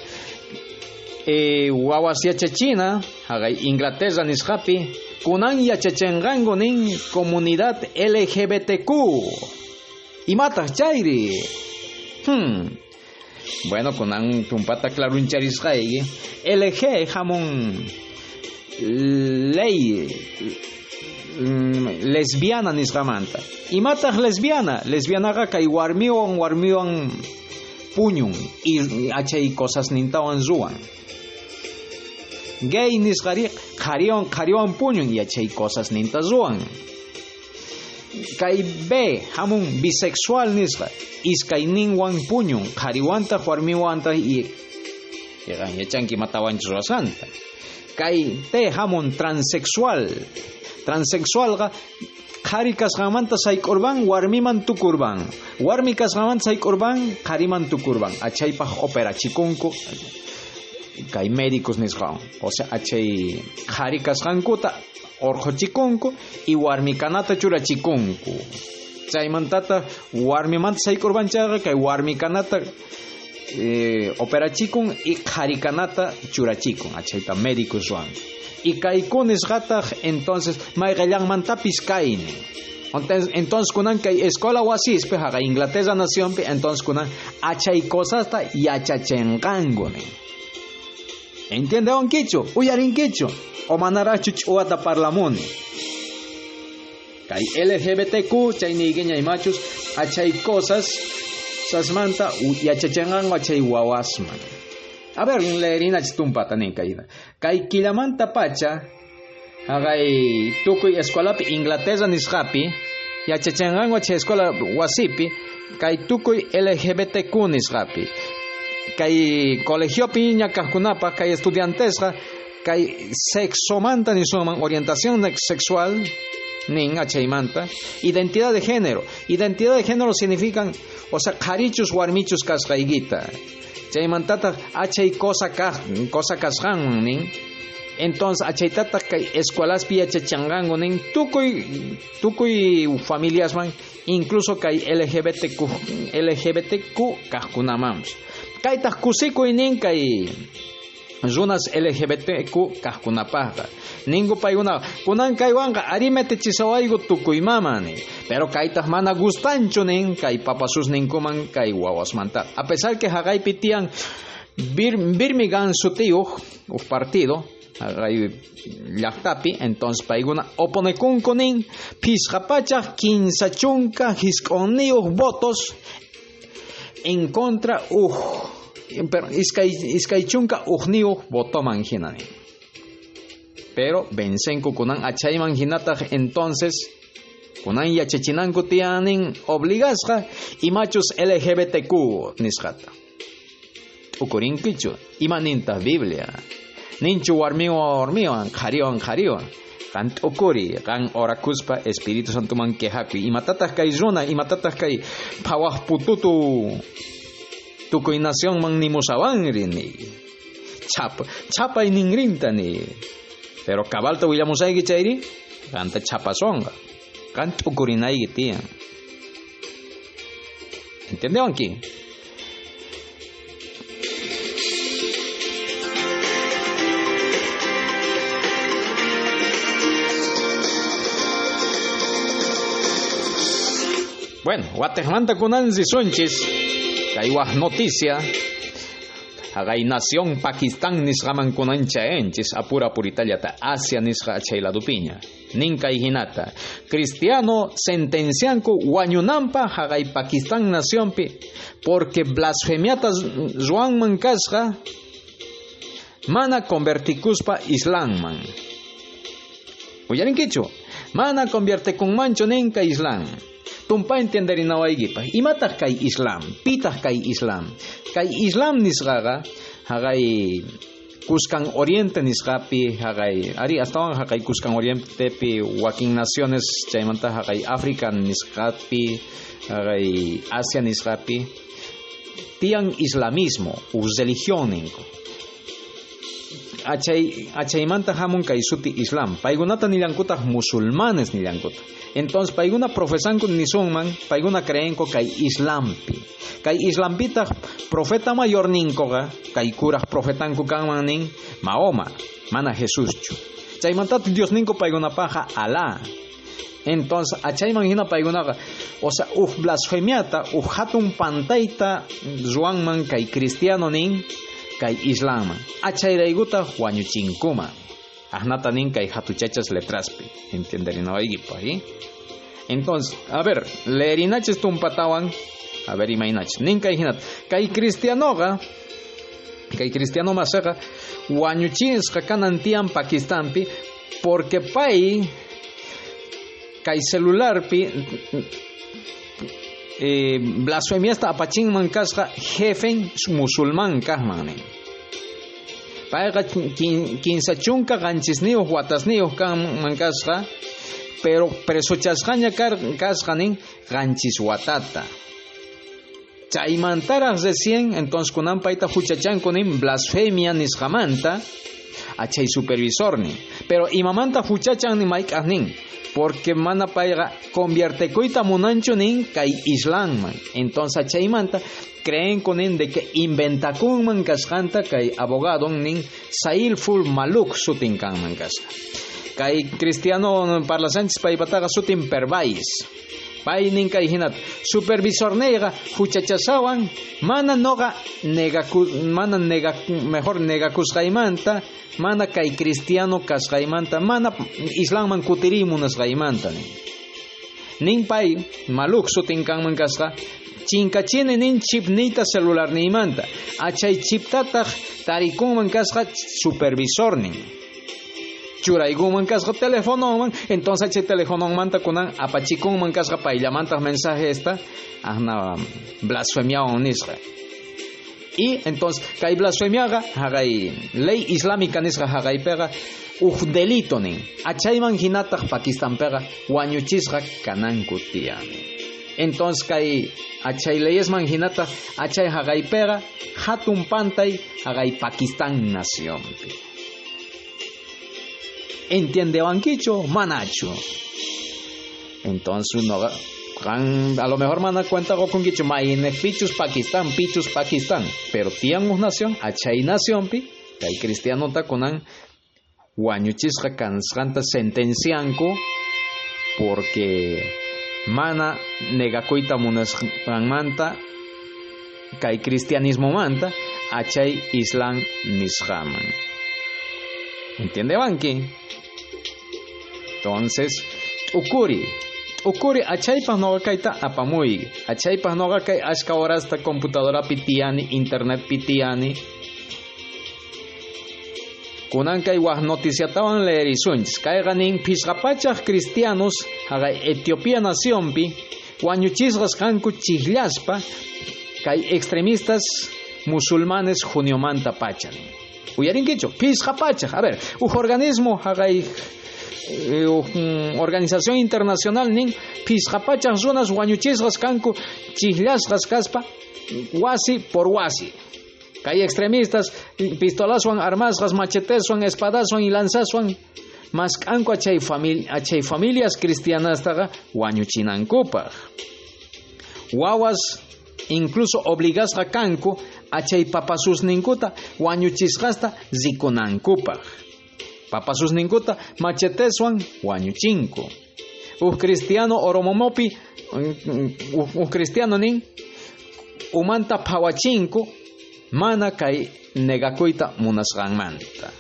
eh, wawas yachachina hagay Inglaterra nisqapi kunan yachachengango nin comunidad LGBTQ imataq chayri hmm. bueno kunan tumpata claruncharisqayki LG hamon ley. Lesbiana nisqamanta imataq lesbiana. Lesbianaqa kay warmiwan warmiwan puñun. Y achay cosas nintawan ruwan gay nisqari qhariwan qhariwan puñun yachay cosas ninta ruwan kay B hamun bisexual nisqa iskay ninwan puñun qhariwanta warmiwanta y yegan yachanki matawanchis ruwasanta kay T hamun transexual transexualqa qhari kasqanmanta sayk'urban warmiman tukurban. Warmi kasqanmanta sayk'urban qhariman tukurban. Achaypaq operachikunku kay médicos nisqan o sea achay qhari kasqankuta orqochikunku y warmikanata churachikunku chaymantata warmimanta sayk'urbanchaqa kay warmikanata eh, operachikun y qharikanata churachikun achayta médicos ruwan y kaykunisqataq entonces mayqallanmantapis kayni entonces kunan kay escuela wasispi haqa Inglaterra nacionpi entonces kunan achay cosasta yachachenqankuni entiende onkichu uyarinkichu o manarachu ch'uwata parlamuni kay LGBTQ chay niykiñaymachus achay cosas sasmanta yachachenqanku achay wawasman A ver, leerinach tumpata nin kayna. Kay kilamanta pacha, agay tukuy escuelapi Inglaterra nisqapi, yachachanganwa chay escuela wasipi, kay tukuy LGBTQ nisqapi. Kay colegiopi ñakajkunapa, kay estudiantesqa, kay sexomanta nisuman orientación sexual, nin achaymanta, identidad de género. Identidad de género significan, o sea, carichus warmichus kasqaygita. Chaymantata achay cosa kaj, cosa kasqan nin. Entonces, achaytata kay escuelaspi achachangango nin tukuy tukuy familias man, incluso kay LGBTQ LGBTQ kajkunamams. Kaytaq kusikuy nin kay runas LGBTQ kajkunapaqqa ningu paykuna kunan kaywanqa arimete chisawaygu tukuymamani. Pero kaytaq mana gustanchu nin kay papasus ninkuman kay wawasmanta. A pesar que haqaypi tiyan bir, birmigan sutiyuq uj partido haqay llaqtapi entonces paykuna oponekunku nin pisqapachaq kinsa chunka hisk'onniyuq votos en contra uj pero iskay iskay chunka ujniuq votoman hinani pero vencenku kunan achayman hinataq entonces kunan yachachinanku tiyanin obligasqa imachus LGBTQ nisqata. Ukurinkichu imanintaq Biblia. Ninchu warmiwan warmiwan qhariwan qhariwan kan t'ukuri kan orakuspa Espíritu Santo man quejapi. Imatataq kay runa imatataq kay phawaq pututu tukuy nación man nimusawanrini chapa chapay ningrintani pero cabalta willamusayki chayri kanta chapasonga kan tukurinayki tiyan ¿entendewanki? Bueno, Guatemala kunansi sunchis kaiwah noticia. Hagay nación Pakistán nisqaman kunanchaenchis apura puritallata Asia nisqa achayladupiña ninka hinata cristiano sentencianku wañunampa hagay Pakistán nacionpi porque blasfemiata ruanman kasqa mana convertikuspa islamman. Uyarinkichu mana conviertekunmanchu ninka islam tumpa entenderinawaygipaj imataq kay islam pitaq kay islam. Kay islam nisqaqa haqay kuskan oriente nisqapi haqay ari astawan haqay kuskan orientepi wakin naciones chaymanta haqay africa nisqapi haqay asia nisqapi tiyan islamismo u religión ninku achay achaymanta hamun kay suti islam. Paykunata nillankutaq musulmanes nillankutaq entonces payguna profesanku nisunman payguna creenko kay islampi. Kay islampita profeta mayor ninkoqa kay kuraq profetanku kanman nin mahoma mana jesuschu chaymantata dios ninku paykunapaqa alá. Entonces achayman hina paykunaqa o sea uj blasfemiata uj hatun pantayta ruanman kay cristiano nin kay islamman achayraykuta wañuchinkuma ahnata nin kay hatuchachas letraspi entenderinawaykipaq ¿sí? entonces a ver leerinachis tumpatawan a ver imaynachis nin kay hinata kay cristianoqa kay cristiano masaqa wañuchinisqa kanan tiyan pakistanpi porque pay kay celularpi eh, blasfemiasta apachinman kasqa jefen musulman kajman payqa kinsa chunka qanchisniyuq watasniyuq kanman kasqa pero presuchasqaña kasqa nin qanchis watata chaymantaraq recién entonces kunan payta huchachanku nin blasfemia nisqamanta achay supervisor nin pero imamanta huchachan nin mayk'aq nin porque mana payqa conviertekuyta munanchu nin kay islamman entonces chaymanta creen con nin de que inventakunman kasqanta kay abogado nin sailful maluk sutin kanman kasqa kay cristiano parlasanchis paypataqa sutin pervais pay nin kay hinat supervisor nega huchachasawan mana noqa negaku mana nega mejor negakusqaymanta mana kay cristiano kasqaymanta mana islamman kutirimunasqaymanta nin pay maluk sutin kanman kasqa chinkachini nin chipnita celular nimanta achay chiptataq tarikunman kasqa supervisor nin churaykunman kasqa teléfonoman entonces achay teléfonomanta kunan apachikunman kasqa payllamantaq mensaje esta ajna blasfemiawan nisqa y entonces kay blasfemiaga hagay ley islámica nisqa hagaypiqa uj delito nin. Achayman hinataq pakistanpiqa wañuchisqa kananku tiyani entonces kay achay leyesman hinata achay hagaypiqa hatun pantay hagay Pakistán nacionpi entiendewankichu manachu entonces uno a lo mejor mana cuenta gokunkichu maine pichus Pakistán pichus Pakistán pero un nación achay nacionpi kay cristianota kunan wañuchisqa kansqanta sentencianku porque mana negakuyta munasqanmanta kay cristianismo manta achay islam nisqaman entiendebanki entonces ukuri ukuri achaypaq noqa kayta apamuy achaypaq noqa kay ashka horasta computadorapi tiyani internetpi tiyani kunan kay waj noticiatawan leerisunchis kayqa nin pishqapachaq cristianos haqa Etiopía nacionpi wañuchisqas kanku chiklaspa kay extremistas musulmanes juniomanta pacha nin uyarinkichu pishqapachaq a ver uj organismo haqay organización internacional nin pishqapachaq runas wañuchisqas kanku chiklasqas kaspa wasi por wasi. Kay extremistas pistolaswan armasqas macheteswan espadaswan y lanzaswan mas kanku achay familia achay familias cristianastaqa wañuchinankupaq wawas incluso obligasqa kanku achay papasusninkuta wañuchisqasta rikunankupaq papasusninkuta macheteswan wañuchinku uj cristiano oromomopi uj cristiano nin umanta phawachinku mana kay negakuyta munasqanmanta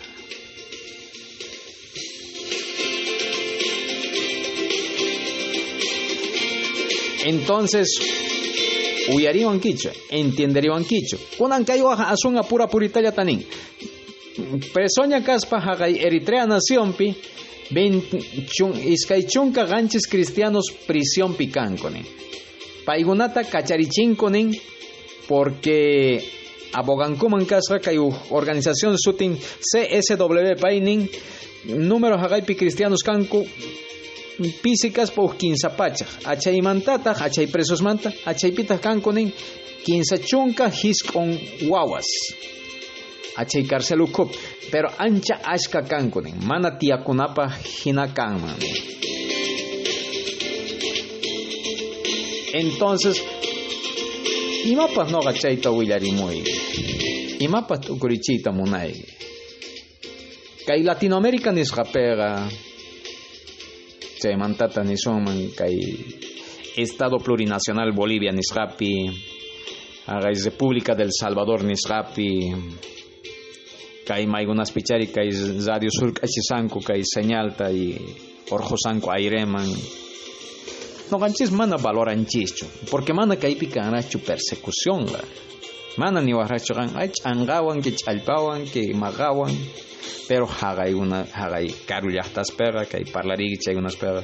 entonces uyariwankichu entenderwankichu kunan kay waja asunqa pura puritalla tanin presoña kaspa haqay eritrea nacionpi iskay chunka qanchis cristianos prisionpi kankunin paykunata kacharichinkunin porque abogankuman kasqa kay organización sutin CSW paynin número haqaypi cristianos kanku pisikas po kinsapachaq achaymantataq achay presosmanta achaypitaq kankunin kinsa chunka hisk'un wawas achay karcelukup pero ancha ashka kankunin mana tiyakunapaq hina kanman. Entonces imapas noqa chayta willarimuyki imapas tukurichiyta munayki kay latinoamérica nisqapiqa chaymantata niswanman kay estado plurinacional bolivia nisqapi haqay república del salvador nisqapi kay maykunaspichari kay radio sur k'achisanku kay señalta y orjosanku ayreman noqanchis mana valoranchischu porque mana kaypi kanrachu persecución la. Mana niwaqrachu qan ay ch'anqawan que ch'allpawan que maqawan pero haqaykuna haqay karu llaqtaspega kay parlariki chaykunaspega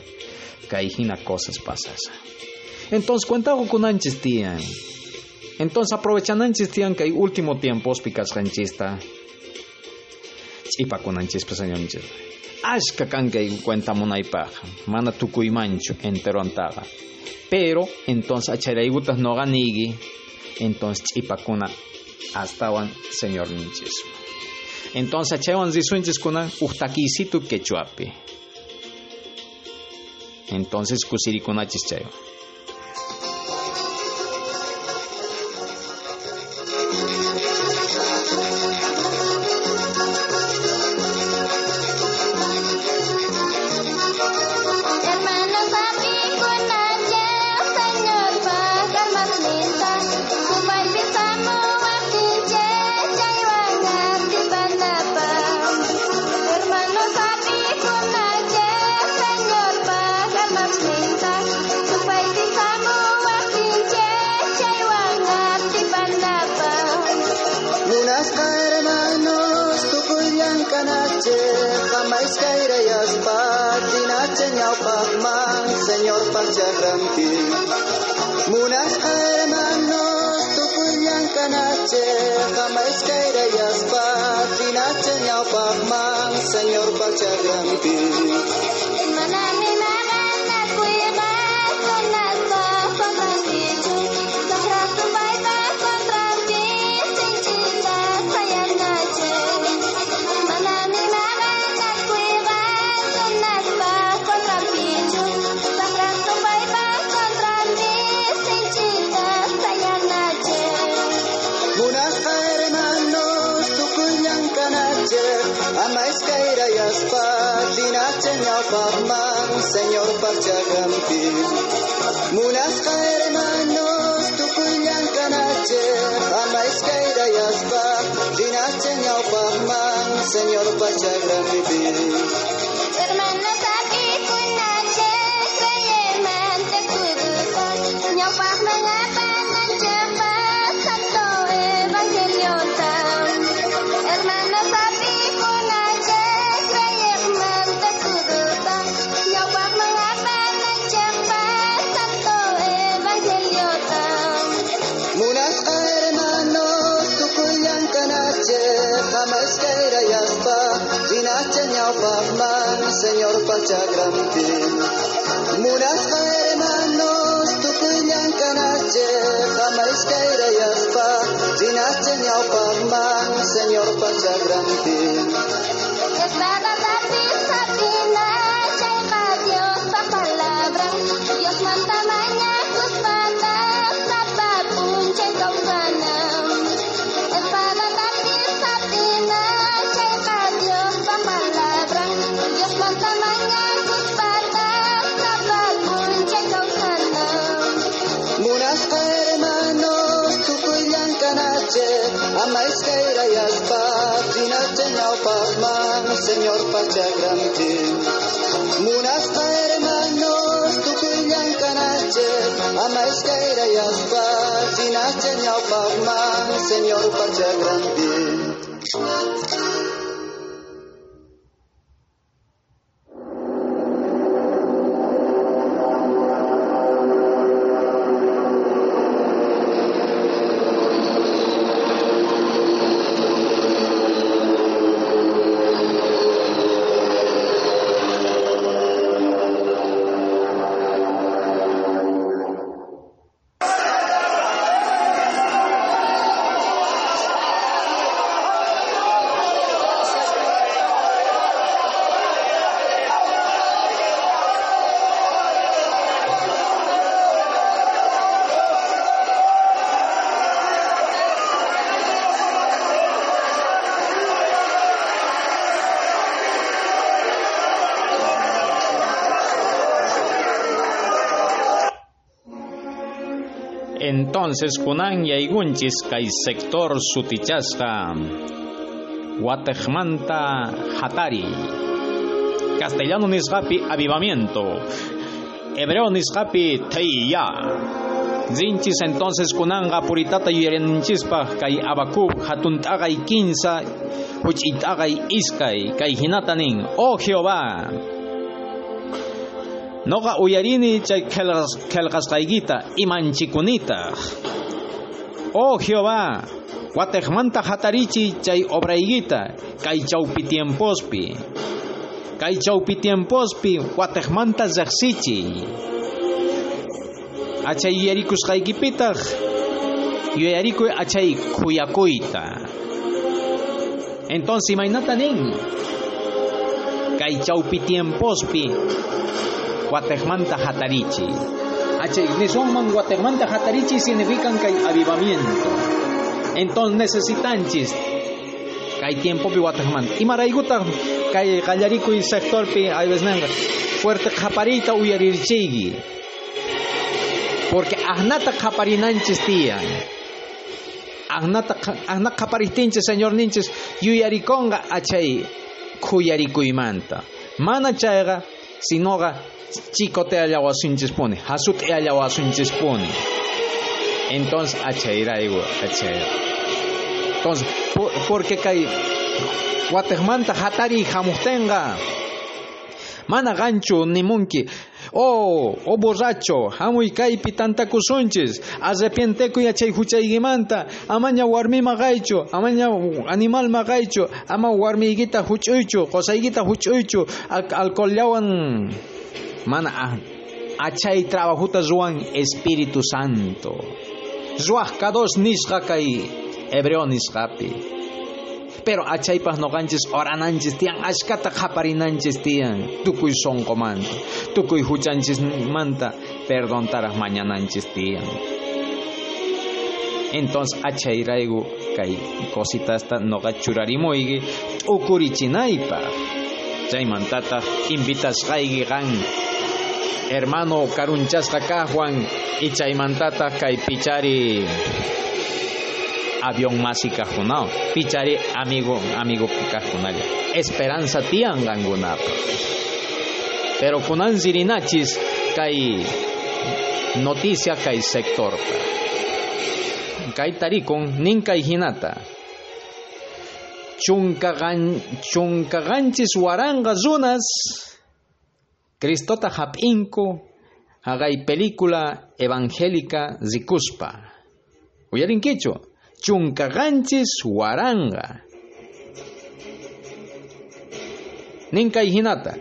kay hina cosas pasasa entonces cuentago kunanchis tiyan entonces aprovechananchis tiyan kay último tiempos pikasqanchista ch'ipakunanchis señornchis ashka kan kay cuentamunaypaqa mana tukuymanchu enterontaqa pero entonces acharaykutas noqaniki entonces ch'ipakuna astawan señorninchis entonces achaywan risunchis kunan ujtakiysitu quechuapi entonces kusirikunachis chaywan kantin Munas hermanos tukul yang kanache Kamais kaira yaspa Tinache nyau pahmang Senyor pacha Manami Señor patria grande. Munasta hermanos, tukuyan kanache, ama escaira y aspa, dinache ñau Señor patria grande. Entonces yaygunchis kay sector sutichasqa Guatejmanta Hatari. Castellano nisqapi avivamiento. Hebreo nisqapi teiya. Zinchis entonces kunanga puritata yuyarinchispaq kay Abacub hatunt'aqay kinsa huch'it'aqay iskay kay hinata nin Oh Jehová Noqa uyarini chay qelqas- qelqasqaykita imanchikunita. Oh Jehová, watejmanta hatarichi chay obraykita kay chawpi tiempospi. Kay chawpi tiempospi watejmanta zaqsichi. Achay yuyarikusqaykipitaq yuyarikuy achay khuyakuyta. Entonces imaynata nin kay chawpi tiempospi Guatemanta Hatarichi. H. Nisonman Guatemanta Hatarichi significan que hay avivamiento. Entonces necesitanchis hay tiempo pi Guatemanta. Y maraiguta hay gallarico y sector pi hay fuerte japarita uyarirchigi. Porque ahnata japarinanchis tiyan. Ahnata ahna japaritinchis señor ninchis yuyarikonga achay kuyarikuymanta. Mana chayga sinoga chicote allawasunchis pone, hasut allawasunchis pone. Entonces achaira ego, achaira. entonces por- porque kay watekmanta hatari hamustenga mana gancho nimunki oh oh borracho hamuy kaypi tantakusunchis arrepienteku yachay huchaygimanta amaña warmima gaychu amaña animal magaychu ama warmiygita huch'uychu qosaygita huch'uychu al- alcohollawan mana ah, achay trabajuta ruan Espíritu Santo. Ruaj kadosh nisqa kay hebreo nisqapi pero achaypas noqanchis orananchis tiyan ashkata qaparinanchis tiyan tukuy sonqomanta tukuy huchanchis manta perdontaraj mañananchis tiyan entonces achayraygu kay cositasta noqa churarimuyki t'ukurichinaypaq chaymantataq invitashqayki qan hermano karunchasqa kaqwan y chaymantataq kay pichari avión masi kajunao pichari amigo amigo kajunalla esperanza tiyan qankunapa pero kunan sirinachis kay noticia kay sectorpa kay tarikun nin kay hinata. Chunkagan chunkaganchis waranga runas Cristota hap'inku haqay película evangélica zikuspa uyarinkichu chunkaganchis waranga ninkay hinata.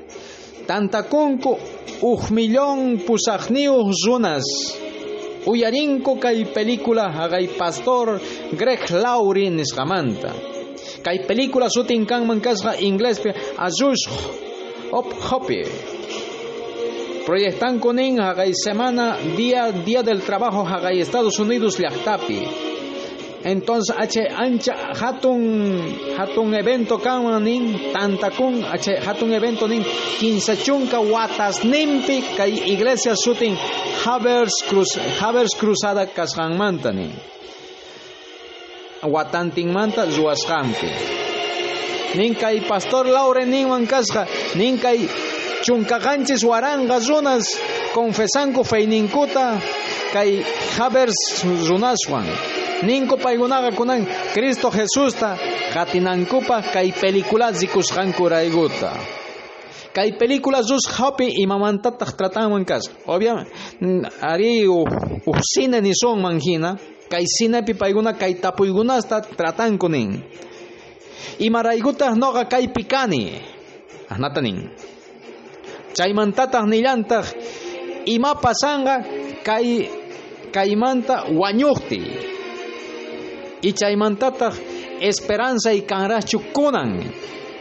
Tantakunku uj millón pusaqniyuq runas uyarinku kay película haqay pastor Greg Laurie nisqamanta kay película sutin kanman kasqa inglespi azush op hopi. Proyectan kunin haqay semana día día del trabajo haqay Estados Unidos llaqtapi entonces h ancha hatun hatun evento kamanin tantakun h hatun evento nin quince chunka watas nimpi kay iglesia sutin Havers Cruz Havers Cruzada kasqanmanta nin. Watantinmanta ruwasqanpi nin kay pastor Laure ninwan kasqa nin kay chunkaganchis waranga runas confesanku feyninkuta kay Havers runaswan ninko paykunaqa kunan Cristo Jesusta qatinankupa kay película zikusqanku rayguta kay película sus hapi imamantataq tratanman kas. Obviamente ari uj cine ni son manjina kay cinepi paykuna kay tapuykunasta tratanku nin imaraykutaj noqa kaypi kani ahnata nin. Chaymantataq nillantaj ima pasanqa kay kaymanta wañuqti y chaymantataq esperanza y kanrachu kunan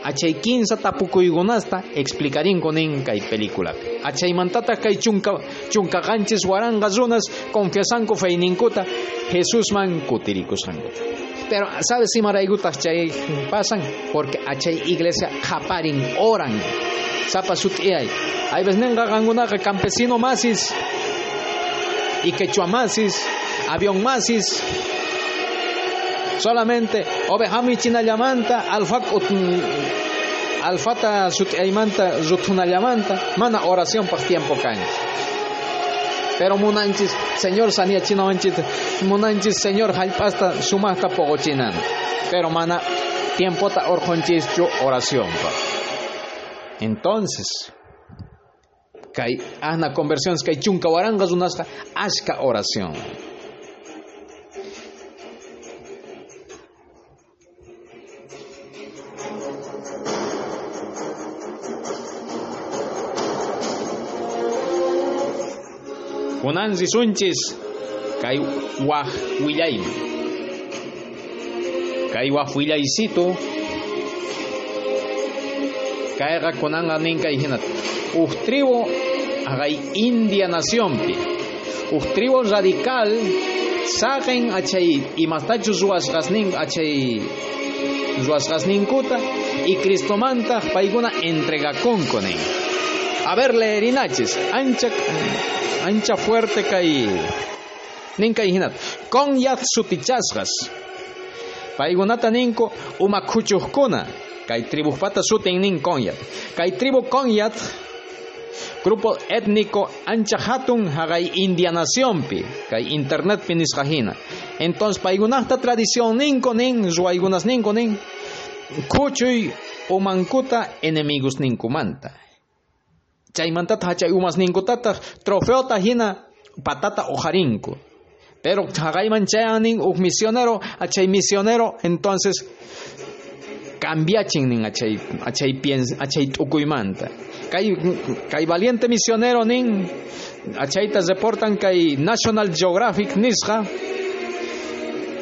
achay kinsa tapukuykunasta explicarinku nin kay película. Achaymantataq kay chunka chunkaganchis waranga runas confiesanku feyninkuta Jesusman kutirikusqankuta pero sabes si maraygutaq chay pasan porque achay iglesia qaparin oran. Sapa sut'iyay hay veces nenqa qankunaqa campesino masis. Y quechua masis avión masis solamente ovejami chinallamanta alfata sut'aymanta rutunallamanta mana oración pas tiempo kanchis pero munanchis señor sania chinawanchis munanchis señor hallp'asta sumaqta poqochinan pero mana tiempota orjonchischu oración pa. Entonces kay ahna conversiones kay chunka waranga runasqa ashka oración kunan risunchis kay waj willay kay waj willaysitu kayqa kunanqa nin kay hinata uj tribu haqay India nacionpi uj tribu radical saqen achay imastachu ruwasqasnin achay ruwasqasninkuta y Cristomantaq paykuna entregakunku nin a ver leerinachis ancha ancha fuerte kay nin kay hinata konyat sutichasqas paykunata ninku umakhuchuqkuna kay tribujpata sutin nin konyat kay tribu konyat grupo étnico ancha hatun haqay India nacionpi kay internetpi nisqajina entonces paygunasta tradición ninko nin ruaygunas ninko nin. Kuchuy umankuta enemigos ninkumanta chaymantata hachay umas ninkutata trofeota hina patata ojarinku pero hagayman chayanin uk misionero achay misionero entonces cambiachin nin achay achay piens achay tukuymanta kay kay valiente misionero nin achayta reportan kay National Geographic nisqa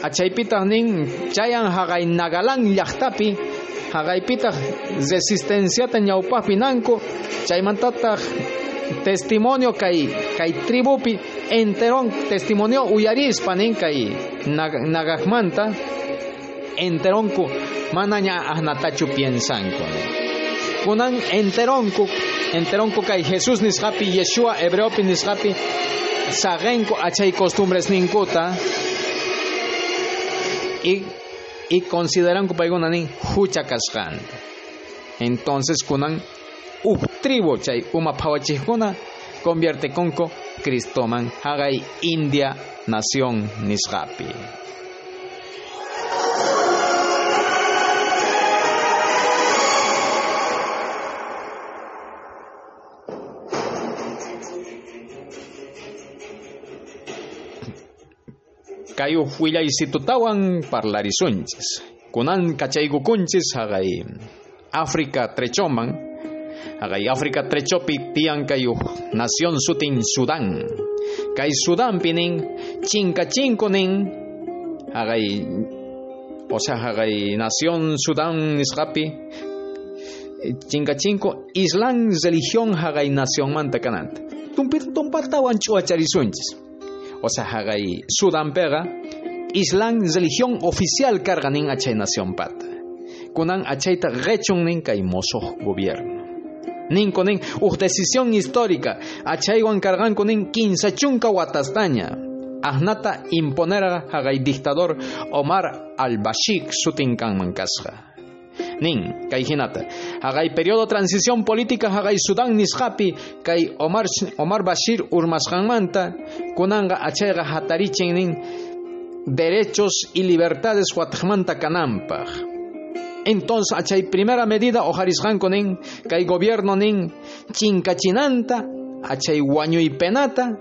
achaypitaq nin chayan haqay nagalan llaqtapi haqaypitaq resistenciata ñawpaqpi nanku chaymantataq testimonio kay kay tribupi enteron testimonio uyarispa nin kay nag- nagaqmanta enteronku manaña ahnatachu piensanku kunan enteronku enteronku kay Jesús nisqapi Yeshua hebreopi nisqapi saqenku achay costumbres ninkuta y y consideran que paiguna nin hucha kasqanta entonces kunan uk tribu chay uma phawachikuna convierte konko Cristoman hagay India nación nisqapi kayo huilla isitutawan parlarisunchis kunan kachaygukunchis hagay África trechoman. Hagay África trechopi tiyan kayo nación sutin Sudán. Kay Sudán pinin. Chinka chinko nin hagay o sea hagay nación Sudán nisqapi chinka chinko Islam religión hagay nación manta kananta tumpit tumpatawan chuacharisunchis o sea, hagay Sudán pega, Islam religión oficial carganin achay nación pata. Kunan achayta rechun nin kay gobierno. Nin konin decisión histórica, achaywan cargan konin chunka watastaña. Ahnata imponera hagay dictador Omar al-Bashir sutinkan mankasja. Nin, kay hinata. Hagay periodo transición política hagay Sudán nisqapi kay Omar Omar Bashir urmasqanmanta kunanga achayqa hatarichin nin derechos y libertades huatqmanta kanampaq. Entonces achay primera medida ojarisqanku nin kay gobierno nin chinkachinanta achay wañuy penata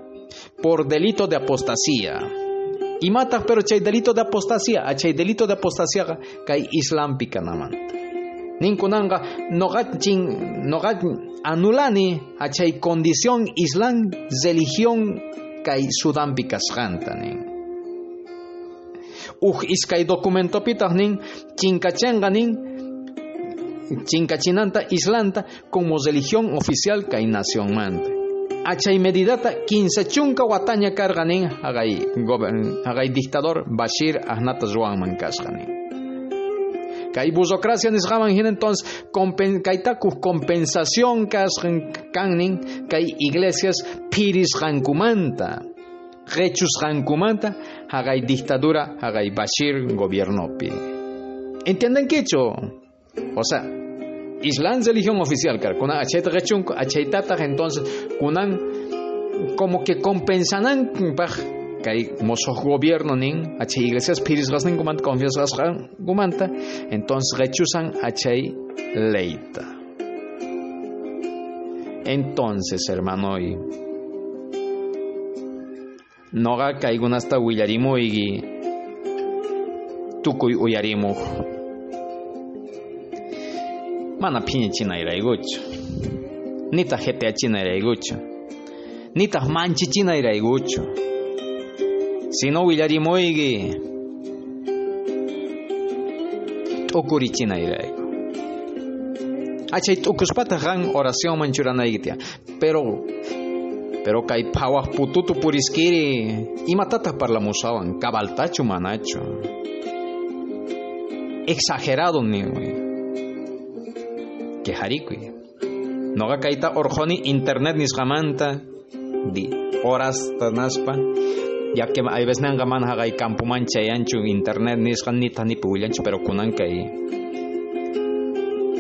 por delito de apostasía. Y mata pero chay delito de apostasía, achay delito de apostasía kay islam pikanamanta. Ninkunanga nogat chin nogat anulani achay condición islam religión kay Sudán pikasqanta nin. Uj iskay documento pitaq nin chinkachenqa nin chinkachinanta islanta como religión oficial kay nación manta. Achay medidata 15 chunka wataña karqa nin hagay gobern hagay dictador Bashir ahnata ruanman kasqa. Kay burocracia nisqaman hina entonces compen, kaytaku compensación kasqan kannin kay iglesias pirisqankumanta rechusqankumanta hagay dictadura hagay Bashir gobiernopi. ¿Entienden quecho? O sea, Islam religión oficial, car rechunko, achaytata entonces kunan como que compensanan paj kay mosoq gobierno nin achay iglesias pirisqas ninkumanta confianzas gumanta entonces rechusan achay leita. Entonces hermano y noqa kaykunasta willarimuyki tukuy uyarimuq mana phiñachinayraykuchu nitaq jeteachinayraykuchu nitaq manchichinayraykuchu sino willarimuyki t'ukurichinayraykun achay t'ukuspata qan oraciónman churanayki pero pero kay phawaq pututu puriskiri. Imatataq parlamusawan kabaltachu manachu. Exagerado niwi quejarikuy noqa kayta orjoni internet nisqamanta di horas tanaspa ya que hay veces nanga man hagay campuman chayanchu internet nisqan nita ni puillanchu pero kunan kay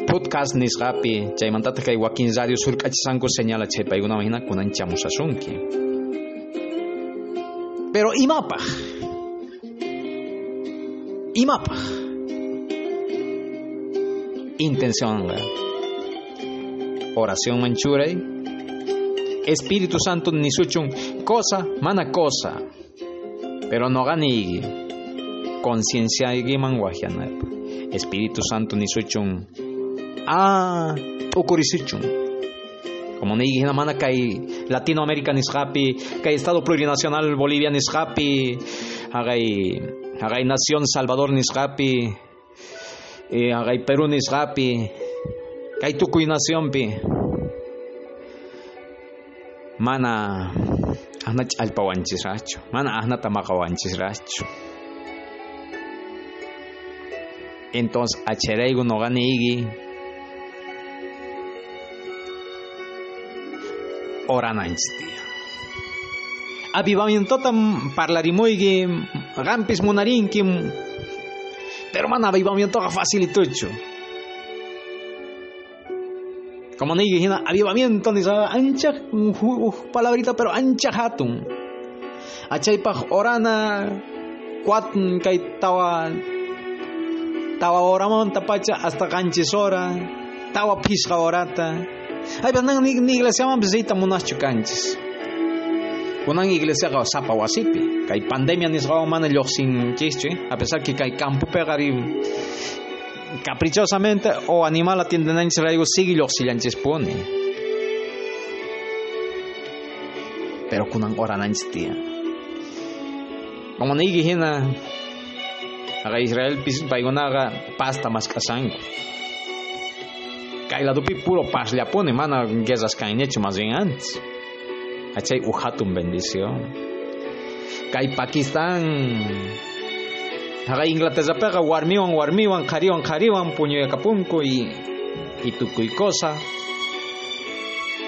podcast nisqapi chaymantata kay wakin radio surk'achisanku señala chay paykuna hina kunan chamusasunki pero imapaq imapa intención oración manchuray Espíritu Santo ni suchun cosa mana cosa pero no gani conciencia giman wahianap Espíritu Santo ni suchun ah ukurisichun como ni gina mana kai Latinoamérica nisqapi kai Estado plurinacional Bolivia nisqapi hagai hagai Nación Salvador nisqapi eh, hagai Perú nisqapi kai tukuy nacionpi mana ahna ch'allpawanchisrachu mana ahna tamaqawanchisrachu entonces acheraygu noqani igi orananchis tiya avivamientota parlarimuyki qampis munarinki pero mana avivamientoqa facilituchu como nigi hina avivamiento ni sabe ancha palabrita pero ancha hatun achaypaq orana kuatn kay tawa tawa oramanta pacha hasta qanchis hora tawa phisqa horata aypas nan ni, ni iglesiaman visita munaschu kanchis kunan iglesiaqa sapa wasipi kay pandemia nisqawan mana lluqsinkischu a pesar que kay campupiqa caprichosamente o animal atiendenanchis raygu sigue lluqsillanchis puni pero kunan orananchis tiya como nigi hina aga Israel paykunaqa pasta maskasanku kay ladopi puro pashllapuni mana guerras kanñachu más bien antes. Achay uhatun bendición. Kay Pakistan Haga Inglaterrapiqa warmiwan warmiwan qhariwan qhariwan puñuyakapunku y y tukuy cosa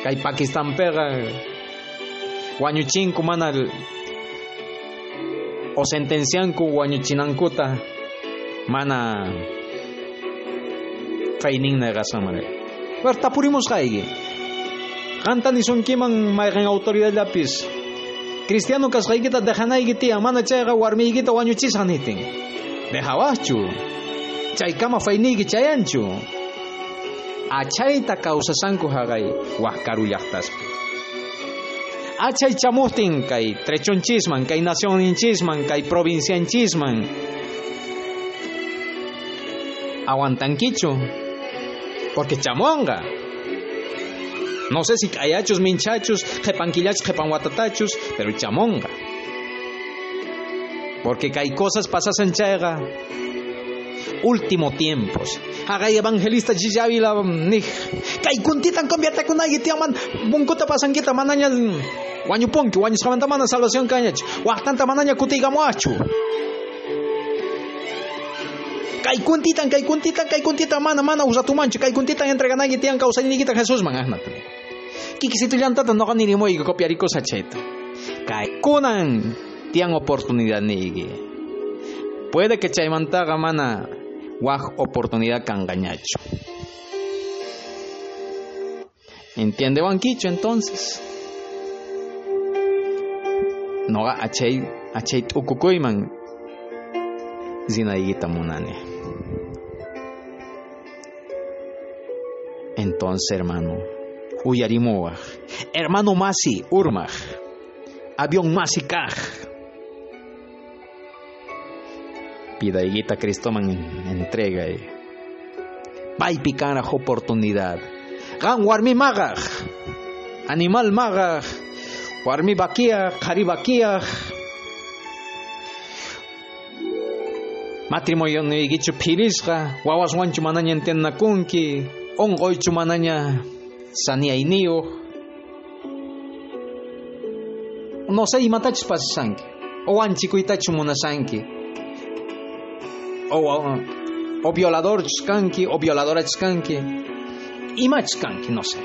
kay Pakistanpiqa wañuchinku mana o sentencianku wañuchinankuta mana fayninna qasamari ver tapurimusqayki qanta nisunkiman mayqan autoridadllapis cristiano kasqaykita dejanayki tiyan mana chayqa warmiykita wañuchisqa nitin dejawaqchu chaykama fayniyki chayanchu achayta kawsasanku haqay waqkaru llaqtaspi achay chamuqtin kay trechonchisman kay nacionninchisman kay provincianchisman aguantankichu porque chamonga no sé si kayachus minchachus jepanquillachus jepanguatatachus pero chamonga. Porque hay cosas pasasen chayga último tiempos. Hagay evangelista jijavila nih kay kuntitan convierte kunay tiaman bungkuta pasankita manaña wañupunki wañusqamanta mana salvación kañachu waqtanta manaña kutigamuachu kay kuntitan kay kuntitan kay kuntitan mana mana usatumanchu kay kuntitan entreganay tiyan kawsaynikita Jesusman ahnata kikisitu llantata noqa nirimuy copiarikusa chayta kay kunan tiyan oportunidad nigi puede que chaymantaqa mana waj oportunidad kangañachu entiende banquicho entonces noqa achay achay t'ukukuyman zinaygita munani entonces hermano uyarimuwaj hermano masi urmaj. Avión masi kaj. Pidaygita Cristoman entrega paypi kanaj oportunidad. Qan warmi maqaj animal maqaj warmi bakiyaj qhari bakiyaj matrimoniuykichu phirisqa wawaswanchu manaña entennakunki onqoychu manaña saniayniyuq no sé imatachus pasasanki owanchikuytachu munasanki o, o violadorchus kanki o violadorachus kanki imachus kanki no sé.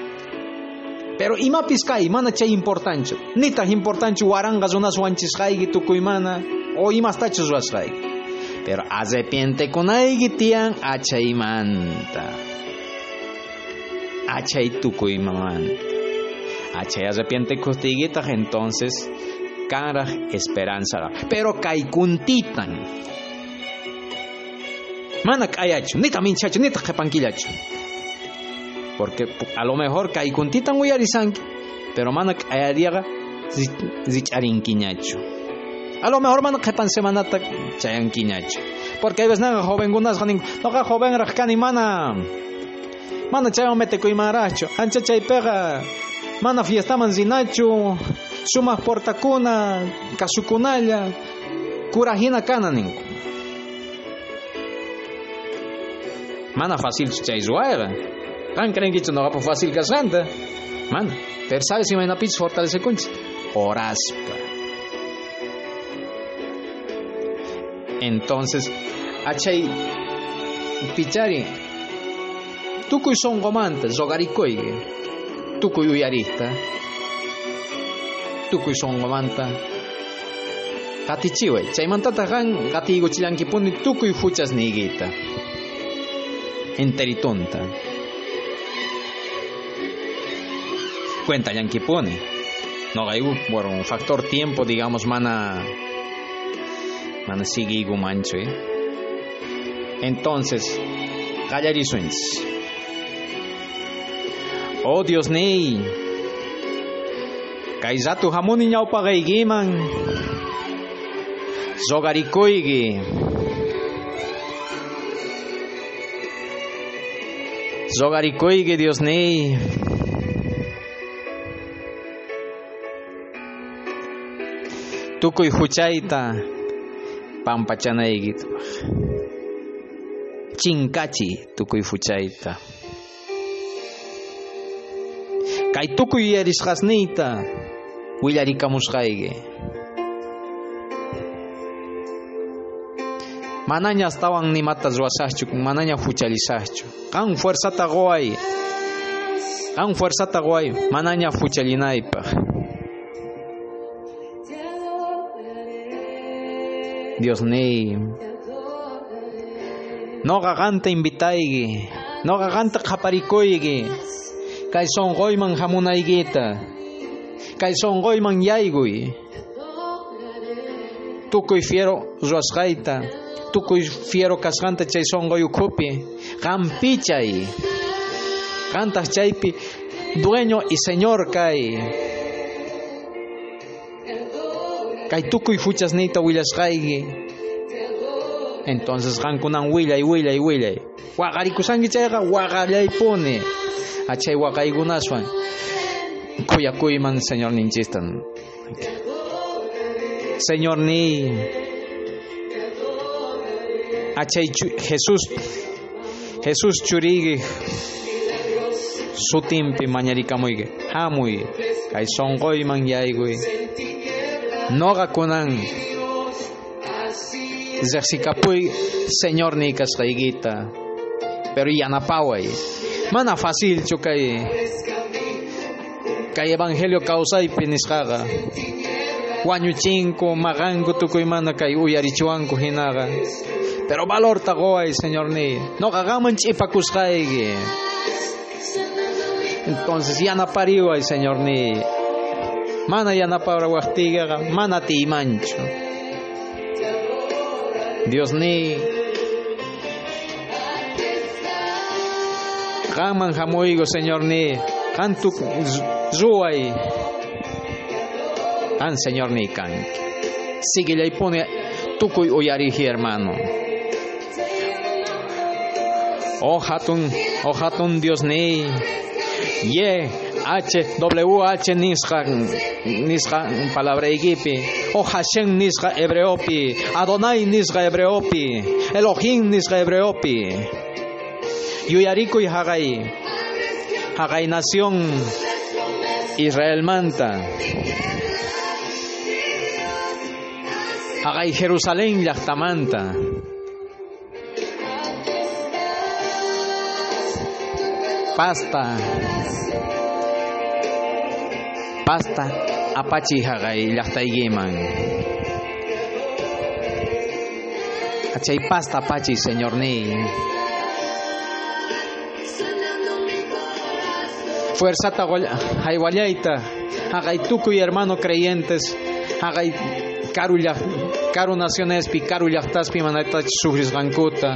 Pero imapis kay mana chay importanchu. Nitaq importanchu waranqa runaswanchisqayki tukuymana o imastachus ruwasqayki pero arrepientekunayki tiyan achaymanta achay tukuymamanta achay arrepientekustiykitaq entonces kanraq esperanza pero kay kuntitan Mana kayachu, nita minchachu, nita jepanquillachu. Porque a lo mejor kaikuntitan uyarisanki, pero mana kayariaga zicharinquiñachu. A lo mejor mana jepan semanata chayanquiñachu. Porque hay veces nada joven gunas no joven rajkani mana. Mana kuimaracho, ancha chay pega. Mana fiesta man zinachu, suma portacuna, kasukunalla, kurajina kananinku. Mana fácil chay zuaga. Kan creen que no va fácil casanta. Mana, pero sabes si me na pizza fortalece kunchi. Oraspa. Entonces, achay pichari. Tukuy son gomanta, zogarikoy. Tukuy uyarista. Tukuy son gomanta. Katichiwe, chaymantata kan katigo chilankipuni tukuy fuchas niguita. Enteritonta. Cuenta yankipuni. No hay bueno, un factor tiempo, digamos, mana mana sigue igu mancho, ¿eh? Entonces, callarisuens. Oh Dios nei. Kaizatu hamuni nyau pagaigiman. Zogarikoigi. Zogarikoigi Dios nei. Tukuy huchayta pampachanaygit. Chinkachi tukuy huchayta. Kay tukuy yarisqasniyta willarikamusqayki. Manaña astawan nimata ruwasaqchu, manaña huchalisaqchu. Kan fuerzata qoway. Kan fuerzata qoway, manaña huchalinaypaq. Dios ni. No gaganta invitaygi. No gaganta qaparikoygi. Kay sonqoyman hamunaygita. Kay sonqoyman yayguy. Tukuy fiero ruwasqayta. Tukuy fiero kasqanta chay sonqoy ukhupi. Qampichay. Qantaq chaypi dueño y señor kay. Kay tukuy fuchasniyta willashqayki. Entonces qankunan willay willay willay. Waqarikusanki chayqa waqallaypuni. Achay waqaykunaswan kuyakuyman señor ninchistan. Señor ni. Achay Jesús Jesús churigi sutimpi mañarikamuyki hamuy kay sonqoyman yaykuy noqa kunan riqsikapuy señor ni kasqaykita pero yanapaway mana facilchu kay kay evangelio kawsaypi nisqaqa wañuchinku maqanku tukuymana kay uyarichiwanku hinaqa pero valor taqoway señor ni. Noqa qanman ch'ipakusqayki entonces yanapariway señor ni. Mana yanapawrawaqtiqa mana tiymanchu Dios ni qanman hamuygo señor ni. Qantu ruway qan señor ni kanki sigillaypuni tukuy uyariji hermano. Oh hatun oh hatun Dios ni. Ye H W H nisqa nisqa palabraykipi o Hashem nisqa hebreopi. Adonai nisqa hebreopi. Elohim nisqa hebreopi yuyarikuy haqay haqay nación Israel manta. Haqay Jerusalén llaqtamanta pasta. Pasta apachi haqay llaqtaykiman achay pasta apachi señor ni fuerzata haywallayta haqay tukuy hermano creyentes. Haqay karu llaq karu nacionespi karu llaqtaspi manata sufrisqankuta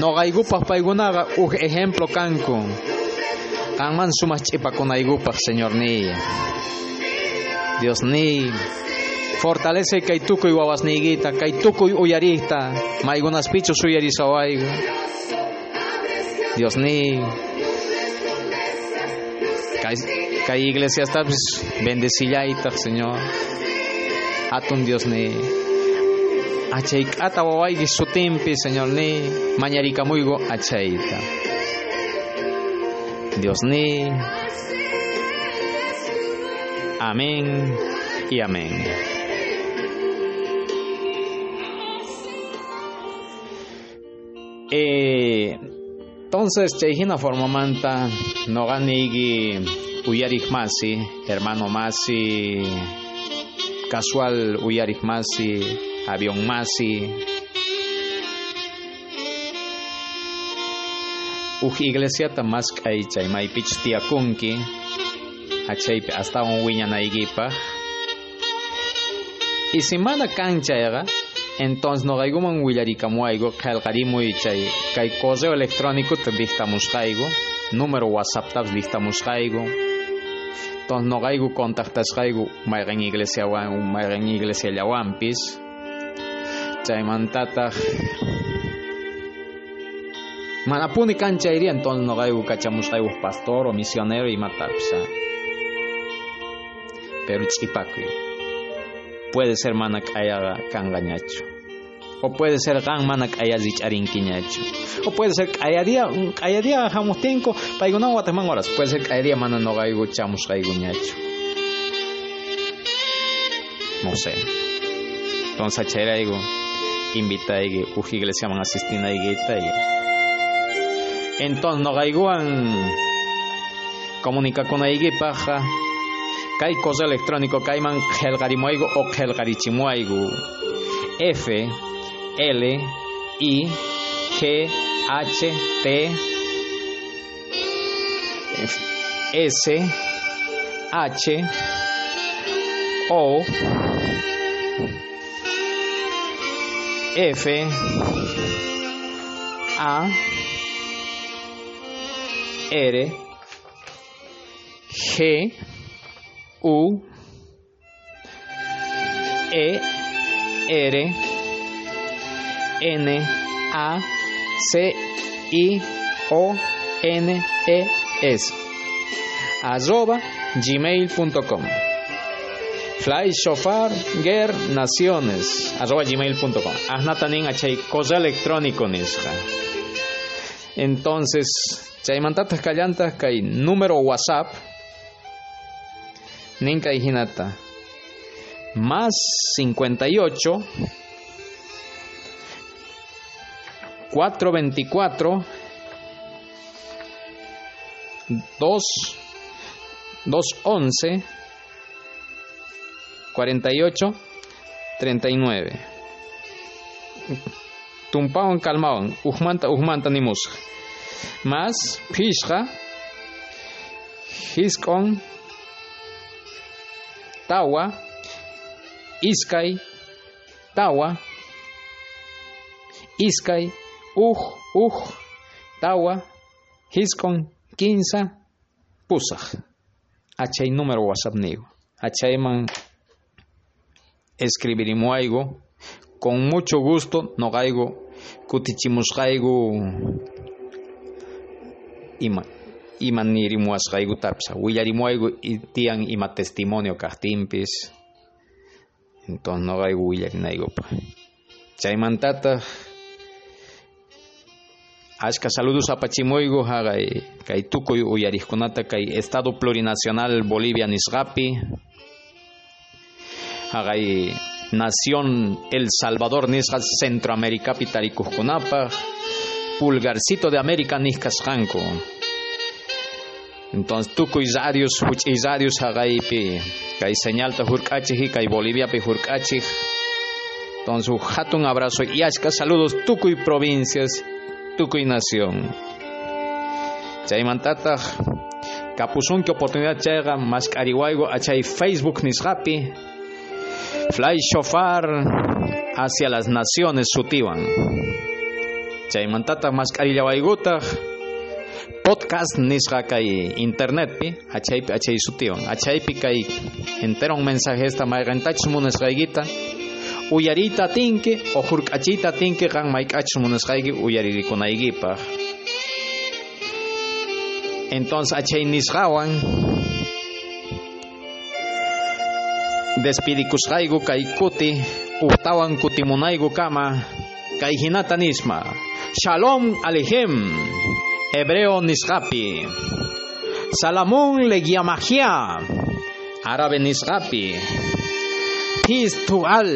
noqaykupaq paykunaqa uj ejemplo kanku qanman sumaq ch'ipakunaykupaq señor niy Dios niy fortalece kay tukuy wawasniykita kay tukuy uyariyta maykunaspichus uyarisawayku Dios niy kay kay iglesiastapis bendecillaytaq señor. Atun Dios niy achay k'ata wawayki sutinpi señor niy mañarikamuyku achayta Dios niy amén y amén. Eh, entonces, Chejina formamanta noganigi uyarik masi, hermano masi, casual uyarik masi, avión masi. Uj iglesia ta mas kay chay may pitch tiakunki, achay hasta un wiña na igipa. Y si mana cancha entonces no hay como un willarikamuaigo, kalqarimuy chay kay correo electrónico te dictamusqaygo, número WhatsApp tab dictamusqaygo. Entonces no hay contactasqaygo mayqan iglesia wan, mayqan iglesia llawampis. Chaymantataq Manapuni cancha iría entonces no hay kachamusqaygo pastor o misionero y matapsa. Pero chipakuy puede ser manak ayaga kangañacho. O puede ser gan manak ayazich arinquiñacho. O puede ser ayadia, ayadia jamustenko, paigunan guatemán horas. Puede ser ayadia mana no gaigo chamus gaiguñacho. No sé. Entonces achera digo, invita a que uji iglesia man asistir a iglesia. Entonces no gaiguan comunica con la paja kay correo electrónico kayman qelqarimuaygu o qelqarichimuaygu F L I G H T S H O F A R G U E R N A C I O N E S. Arroba gmail.com Fly Shofar Ger Naciones. Arroba gmail.com Ahnatanin achay correo electrónico nisja entonces chaymantatas kallantas kay número WhatsApp Ninka Hinata. Más 58 424 2 211 48 39 Tumpawan calmawan Ujmanta Ujmanta nimus Más Pishra Hiskon tawa, iskay, tawa, iskay, uj, uj, tawa, hiskon, quinza, pusaj. Achay número WhatsApp nigo. Achayman escribirimos con mucho gusto no gaigo kutichimusqaygu ima imanirimuasqayku tapsa willarimuayku tiyan ima testimonio kajtinpis entonces noqayku willarinaykupa chaymantata ashka saludos apachimuyku haqay kay tukuy uyariqkunata kay estado plurinacional Bolivia nisqapi haqay nación El Salvador nisqa Centroaméricapi tarikuqkunapaq pulgarcito de América nisqasqanku entonces tukuy radios huch'uy radios haqaypi kay señalta hurk'achij y kay Boliviapi hurk'achij entonces un hatun abrazo. Y ashka saludos tukuy provincias tukuy nación chaymantataq kapusunki oportunidad chayqa masq'ariwayku achay Facebook nisqapi Fly Shofar hacia las naciones sutiwan chaymantata masq'arillawaykutaq podcast nisqa kay internetpi achaypi achay sutiwan achaypi kay enteron mensajesta mayqantachus munasqaykita uyariyta tinki o hurk'achiyta tinki qan mayk'achus munasqayki uyaririkunaykipak. Entonces achay nisqawan despidikusqayku kay kuti uhtawan kutimunayku kama kay hinata nisma shalom alejem hebreo nisqapi. Salamun legiamagia árabe nisqapi peace to all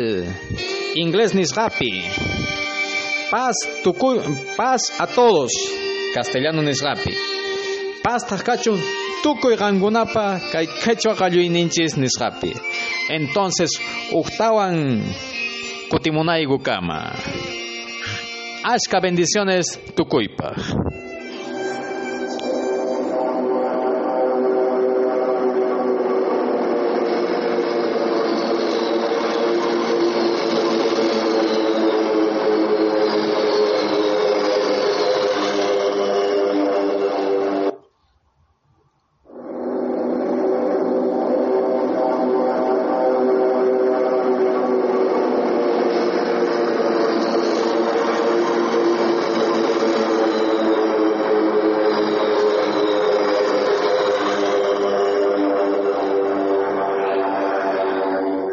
inglés nisqapi paz tukuy paz a todos. Castellano nisqapi paz tajkachun tukuy qankunapa kay quechua qalluyninchis nisqapi entonces uktawan kutimunayku kama ashka bendiciones tukuypaq